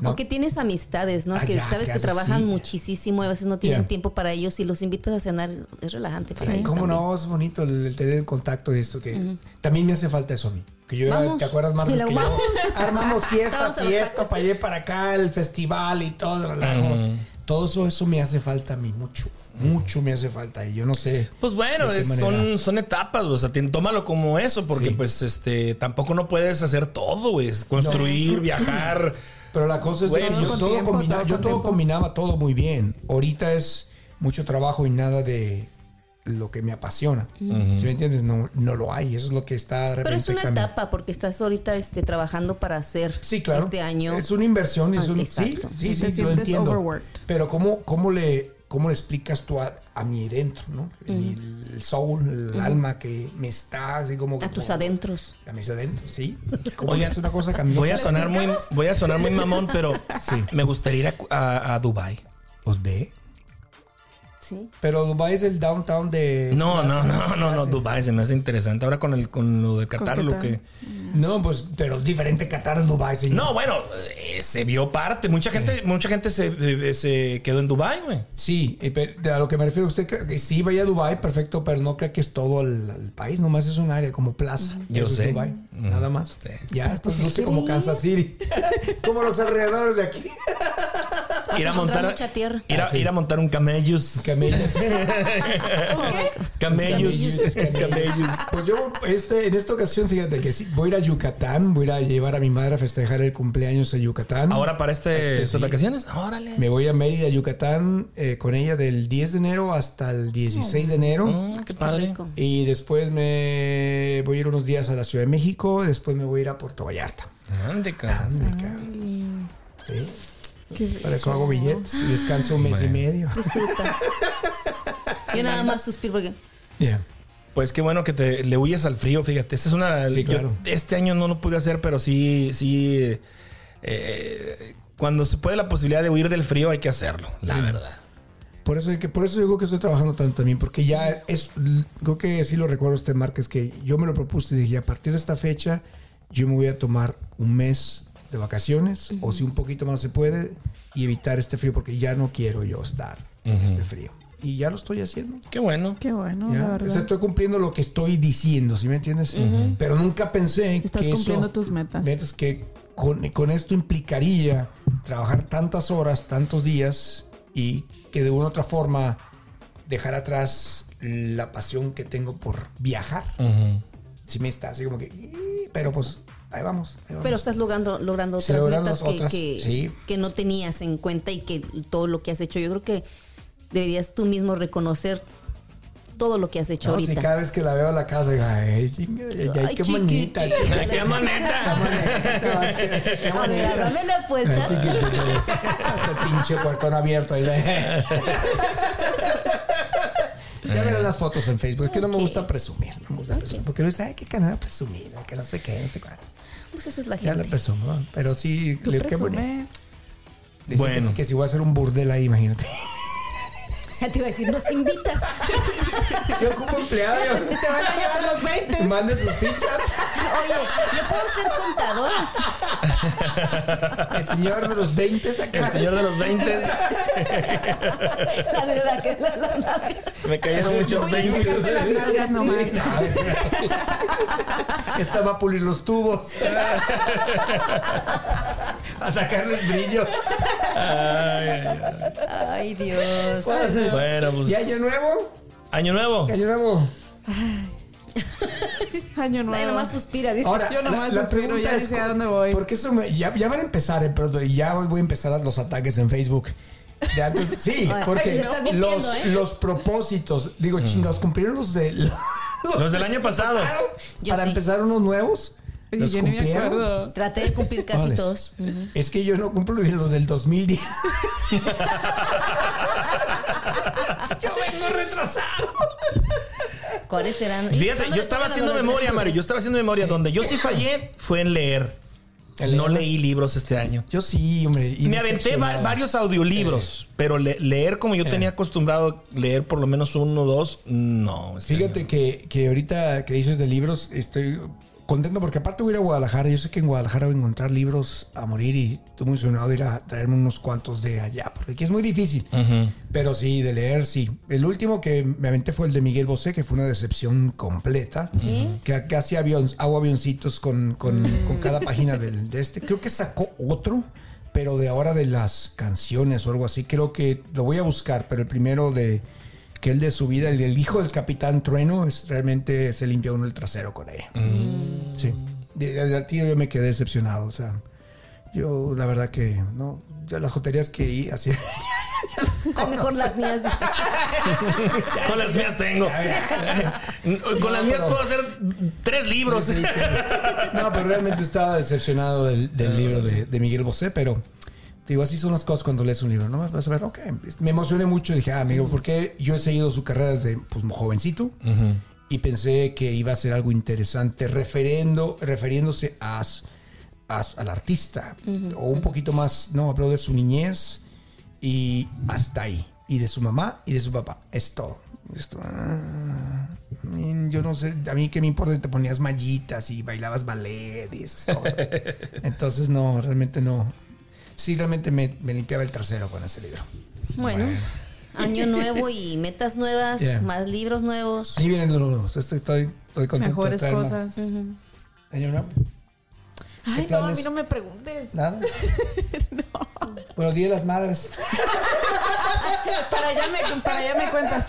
No. O que tienes amistades, ¿no? Ah, que sabes que trabajan sí. muchísimo y a veces no tienen tiempo para ellos y los invitas a cenar, es relajante. para Sí, ellos cómo también. no, es bonito el, el tener el contacto de esto que también me hace falta eso a mí. Que yo era-. ¿te acuerdas más Y que yo armamos fiestas y esto para allá y para acá, el festival y todo el relajo. Todo eso, eso me hace falta a mí mucho, mucho me hace falta y yo no sé. Pues bueno, son, son etapas, o sea, tómalo como eso, porque Sí. pues este tampoco no puedes hacer todo, güey. Construir, viajar. Pero la cosa es que yo, con todo, tiempo, combina- todo yo con todo combinaba todo muy bien. Ahorita es mucho trabajo y nada de lo que me apasiona. ¿Sí me entiendes? No, no lo hay. Eso es lo que está de Pero es una cambiando. etapa porque estás ahorita este, trabajando para hacer Sí, claro. este año. Es una inversión. Es Ah, un, sí, sí, sí, te lo entiendo. overworked. Pero ¿cómo, cómo le ¿cómo le explicas tú a, a mi dentro, no? El, el soul, el alma que me está así como... A tus como- adentros. A mis adentros, sí. Como Oye, es una cosa que a mí Voy a sonar muy, voy a sonar muy mamón, pero me gustaría ir a, a, a Dubai. Pues ve. Sí. Pero Dubai es el downtown de... No, no, no, no, no, Dubai se me hace interesante. Ahora con el con lo de Qatar, lo que. No, pues, pero es diferente Qatar a Dubai, señor. No, bueno, eh, se vio parte. Mucha gente, mucha gente se, eh, se quedó en Dubai, güey. Sí, y pe- de a lo que me refiero usted, que, que sí vaya a Dubai, perfecto, pero no creo que es todo el, el país, nomás es un área como plaza. Yo sé. Nada más. Sí. Ya, después Pues luce hay que como. Kansas City, como los alrededores de aquí. Ir a montar, mucha tierra. ir a, Ah, sí. ir a montar un camellos. Camellos. Camellos. Camellos. Pues yo, este, en esta ocasión, fíjate que sí, voy a ir a Yucatán, voy a ir a llevar a mi madre a festejar el cumpleaños a Yucatán. Ahora para este, Este, estas sí. vacaciones. Órale. Me voy a Mérida, Yucatán, eh, con ella del 10 de enero hasta el 16 de enero. Mm, qué padre. Y después me voy a ir unos días a la Ciudad de México. Después me voy a ir a Puerto Vallarta. Ande, cabrón. Sí. Para eso hago billetes y descanso un mes y medio. Disfruta. Yo nada más suspiro porque Yeah. Pues qué bueno que te le huyes al frío, fíjate. Esta es una. Sí, yo claro. este año no lo pude hacer, pero sí, sí. eh, cuando se puede la posibilidad de huir del frío, hay que hacerlo, la verdad. Por eso, que, por eso digo que estoy trabajando tanto también, porque ya es, creo que sí lo recuerdo usted, Márquez, que yo me lo propuse y dije, a partir de esta fecha, yo me voy a tomar un mes de vacaciones, o si un poquito más se puede, y evitar este frío, porque ya no quiero yo estar en este frío. Y ya lo estoy haciendo. Qué bueno. Qué bueno, ¿ya? la O sea, verdad. estoy cumpliendo lo que estoy diciendo, ¿sí me entiendes? Pero nunca pensé Estás que cumpliendo eso, tus metas. metas que con, con esto implicaría trabajar tantas horas, tantos días y que de una u otra forma dejar atrás la pasión que tengo por viajar. Sí me está así como que, pero pues ahí vamos. ahí vamos. pero estás logrando logrando Sí, otras logrando metas que, otras, que, sí. que no tenías en cuenta y que todo lo que has hecho. Yo creo que deberías tú mismo reconocer todo lo que has hecho No, si ahorita. cada vez que la veo a la casa, digo, ay, chinga, ay, qué chiquitita. bonita. chiquitita, ¡Qué maneta! qué A ver, bonita. ábrame la Ay, puerta. chiquitito. Este pinche puertón abierto ahí de- Ya verán las fotos en Facebook. Es que no me gusta presumir. No me gusta presumir. Porque luego dice, ay, qué canal presumir. Que no sé qué, no sé cuál. Pues eso es la Ya la gente. presumo. ¿no? Pero sí, qué bonito. Dicen Bueno. Que, que si voy a hacer un burdel ahí, imagínate. Ya te iba a decir, nos invitas. Si ocupo empleado, Te van a llevar los 20. mande sus fichas. Oye, yo puedo ser contadora. El señor de los 20 acá. El señor de los 20. La de la que la, la- la- Me cayeron muchos Voy a checarte las 20. nalgas nomás. ¿sabes? Esta va a pulir los tubos. a sacarles brillo. Ay, Dios. Bueno, pues. ¿Y año nuevo? Año nuevo. ¿Qué año nuevo? Año nuevo. Nadie nomás suspira, dice. Ahora, Yo nomás suspiro, ya ni sé a dónde voy. Porque eso me- ya, ya van a empezar, eh, pero ya voy a empezar a los ataques en Facebook. De antes- sí, Ay, porque los, ¿eh? los propósitos, digo, chingados, cumplieron los de los, Los del año pasado. Para sí. empezar unos nuevos. ¿Los yo ni me acuerdo. Traté de cumplir casi Órales. todos. Ujú. Es que yo no cumplo ni los del 2010. yo vengo retrasado. ¿Cuáles serán? Fíjate, ¿Dónde yo estaba haciendo memoria, Mario. Yo estaba haciendo memoria. Donde yo sí fallé fue en leer. ¿En No leer? leí libros este año. Yo sí, hombre. y Me aventé va- varios audiolibros, pero le- leer como yo tenía acostumbrado, leer por lo menos uno o dos, no. este Fíjate que, que ahorita que dices de libros, estoy contento porque aparte voy a ir a Guadalajara. Yo sé que en Guadalajara voy a encontrar libros a morir y estoy muy emocionado de ir a traerme unos cuantos de allá, porque aquí es muy difícil. Pero sí, de leer, sí. El último que me aventé fue el de Miguel Bosé, que fue una decepción completa. ¿Sí? Que casi avión, hago avioncitos con, con, con cada página del, de este. Creo que sacó otro, pero de ahora de las canciones o algo así. Creo que lo voy a buscar, pero el primero de que el de su vida, el del hijo del capitán Trueno, es realmente se limpia uno el trasero con ella. Sí. Al tiro yo me quedé decepcionado. O sea, yo la verdad que no. las joterías que i- hacía. A mejor las mías. Con las mías tengo. Con las mías pero- puedo hacer tres libros. No, pero realmente estaba decepcionado del, del libro de, de Miguel Bosé, pero Digo, así son las cosas cuando lees un libro, ¿no? Vas a ver, ok. Me emocioné mucho. Dije, ah, amigo, porque yo he seguido su carrera desde pues, jovencito y pensé que iba a ser algo interesante referendo, refiriéndose a, a- al artista o un poquito más, no, hablo de su niñez y hasta ahí. Y de su mamá y de su papá. Es todo. Esto, ah, yo no sé, a mí que me importa si te ponías mallitas y bailabas ballet y esas cosas. Entonces, no, realmente no. Sí, realmente me, me limpiaba el trasero con ese libro. Bueno, año nuevo y metas nuevas, Yeah. más libros nuevos. Ahí vienen los nuevos. Estoy, estoy, estoy contento. de Mejores cosas. Año nuevo. Ay, no, a mí no me preguntes. Nada. Buenos días, las madres. Para allá me, para allá me cuentas.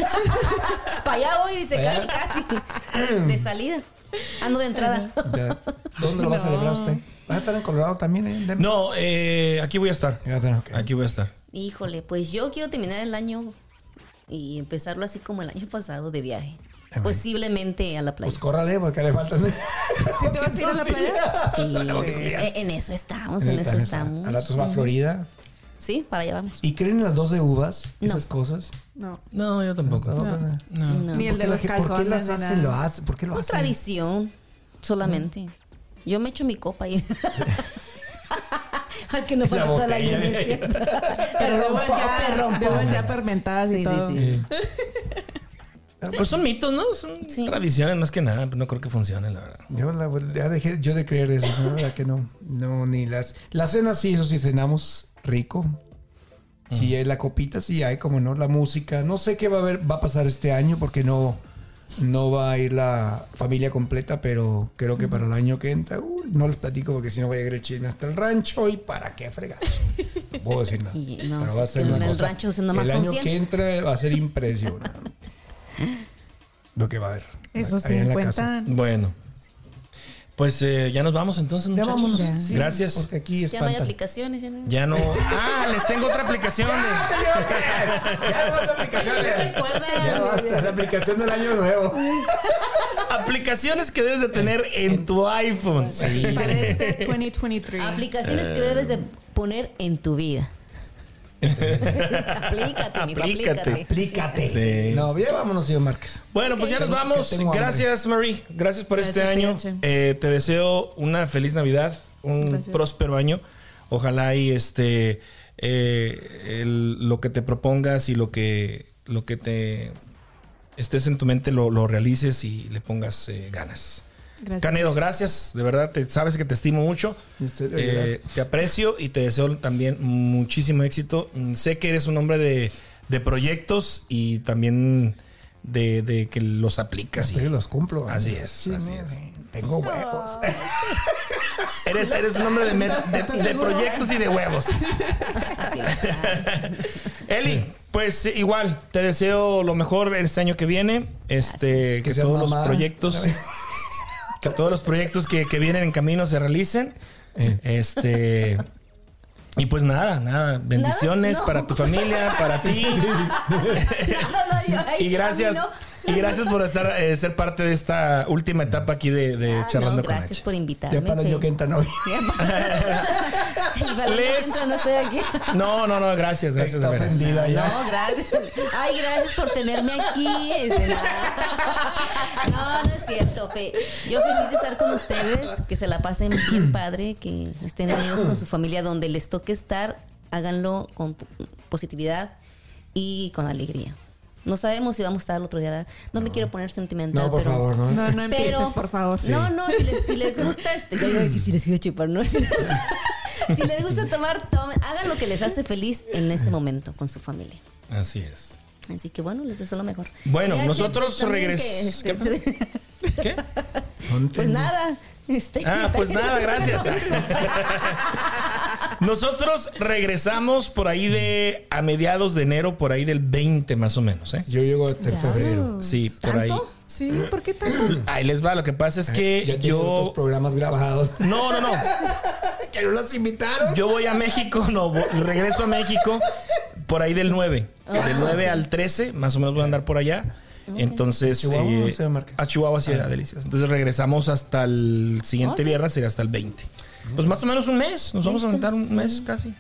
Para allá voy, dice, ¿Pa' casi, casi. De salida. Ando de entrada. Ya. ¿Dónde lo va a No. celebrar usted? ¿Va a estar en Colorado también? Eh? No, eh, aquí voy a estar. Aquí voy a estar. Híjole, pues yo quiero terminar el año y empezarlo así como el año pasado de viaje. Ah. Posiblemente a la playa. Pues córrale, porque le faltan. ¿Sí te vas a ir a la playa? Sí, sí, en eso estamos, en eso estamos. Al rato se va a Florida. Sí, para allá vamos. ¿Y creen en las dos de uvas? No. Esas cosas. No. No, yo tampoco. No. No. No. Ni el de ¿Por los gente- ¿Por qué las calzones, hacen? Lo hacen? ¿Por qué lo Por hacen? tradición, solamente. Yo me echo mi copa ahí. Al que no La toda la uvas rompo, ya, uvas ya fermentadas y Sí, todo. sí. Pues son mitos, ¿no? Son Sí. tradiciones más que nada. pero No creo que funcionen, la verdad. Yo la, ya dejé yo de creer eso, ¿no? La verdad que no. No, ni las. Las cenas sí, eso sí cenamos rico. Sí, hay la copita, sí hay, como no, la música. No sé qué va a haber, va a pasar este año porque no, no va a ir la familia completa, pero creo que para el año que entra, uh, no les platico porque si no voy a llegar el chisme hasta el rancho y para qué fregar. No puedo decir nada. Y no, Pero va a ser que una en el cosa- rancho son nomás El año 100. que entra va a ser impresionante. Lo que va a haber. Esos ahí en la casa. 50. Bueno. Pues eh, ya nos vamos entonces, Ya muchachos. vámonos. Sí, Gracias. Porque aquí Ya no hay aplicaciones. Ya no hay- Ya no. Ah, les tengo otra aplicación. Ya no más aplicaciones. Ya basta, la aplicación del año nuevo. Aplicaciones que debes de tener en tu iPhone. Sí. Para este 2023. Aplicaciones que debes de poner en tu vida. Aplícate, Aplícate. aplícate. Sí. No, ya vámonos, señor Márquez. Bueno, pues ya nos vamos. Gracias, Marie. Gracias por este año. Eh, te deseo una feliz Navidad, un Gracias. próspero año. Ojalá y este eh, el- lo que te propongas y lo que lo que te estés en tu mente lo, lo realices y le pongas eh, ganas. Gracias. Canedo, gracias. De verdad, te, sabes que te estimo mucho. Usted, Eh, te aprecio y te deseo también muchísimo éxito. Mm, Sé que eres un hombre de, de proyectos y también de, de que los aplicas. y- Sí, los cumplo. Así es, Sí, así es. Tengo huevos. eres, eres un hombre de, me- de- de proyectos y de huevos. Así es. Eli, pues eh, igual, te deseo lo mejor este año que viene. Este, que, todos los proyectos, que todos los proyectos que, que vienen en camino se realicen. Eh. Este. Y pues nada, nada. Bendiciones No. para tu familia, para ti. No, yo y gracias. camino. Y gracias por estar, eh, ser parte de esta última etapa aquí de, de Ah, charlando no, con gracias H. por invitarme. Ya para año que entra, no. Les- no estoy aquí. No, no, no, gracias, gracias Está ofendida ya. No, gracias. Ay, gracias por tenerme aquí. Este, no. no, es cierto, Fe. Yo feliz de estar con ustedes, que se la pasen bien padre, que estén unidos con su familia donde les toque estar, háganlo con positividad y con alegría. No sabemos si vamos a estar el otro día. No, me quiero poner sentimental, No, por pero favor, no. No, no empieces, pero, por favor. No, no, si les, si les gusta, este, ya iba a decir si les quiero chupar, no. si les gusta tomar, tomen, hagan lo que les hace feliz en ese momento con su familia. Así es. Así que bueno, les deseo lo mejor. Bueno, Ya nosotros también regres- que, este, ¿Qué ¿Qué? pues nada. Este, Ah, pues nada, gracias. Nosotros regresamos por ahí de a mediados de enero, por ahí del 20 más o menos, ¿eh? Yo llego hasta el febrero. Sí, por ahí. Sí, ¿por qué tanto? Ahí les va, lo que pasa es que Ya tengo otros yo... programas grabados. No, no, no. ¿Que no los invitaron? Yo voy a México, no, regreso a México por ahí del 9. Del 9 al 13, más o menos voy a andar por allá. Entonces, ¿Chihuahua eh, a Chihuahua, sí, a Delicias. Entonces regresamos hasta el siguiente viernes, sería hasta el 20. Pues más o menos un mes, nos vamos a aventar un mes casi.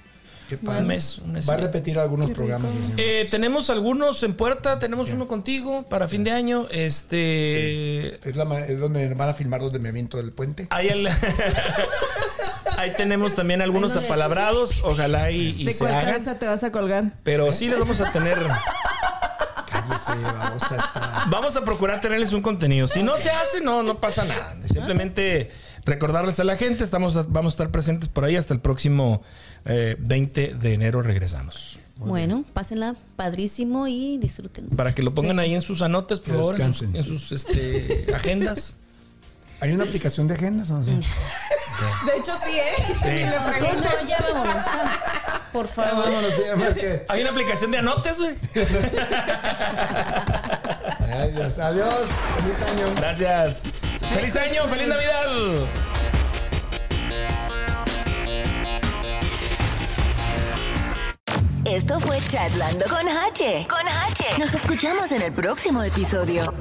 Qué Un padre. mes, un mes. Va a repetir algunos programas. dice. Eh, tenemos algunos en puerta, tenemos uno contigo para fin de año. Este. Es, la, es donde van a filmar donde me aviento del puente. Ahí, el- ahí tenemos también algunos apalabrados. Ojalá y, y ¿De se hagan. te vas a colgar? Pero sí les vamos a tener. Cállese, babosa, está. Vamos a procurar tenerles un contenido. Si no se hace, no, no pasa nada. Simplemente recordarles a la gente, estamos a- vamos a estar presentes por ahí hasta el próximo eh, 20 de enero regresamos. Bueno, pásenla padrísimo y disfruten. Para que lo pongan ahí en sus anotes, por favor, en sus, en sus, este, agendas. ¿Hay una aplicación de agendas o no sé? De hecho, sí, ¿eh? Sí. Le no, ya vámonos. ya. Por favor. Vámonos, sí, amor, que- Hay una aplicación de anotes, güey. Adiós, adiós. Feliz año. Gracias. Feliz año, feliz Navidad. Esto fue Chatlando con H. Con H. Nos escuchamos en el próximo episodio.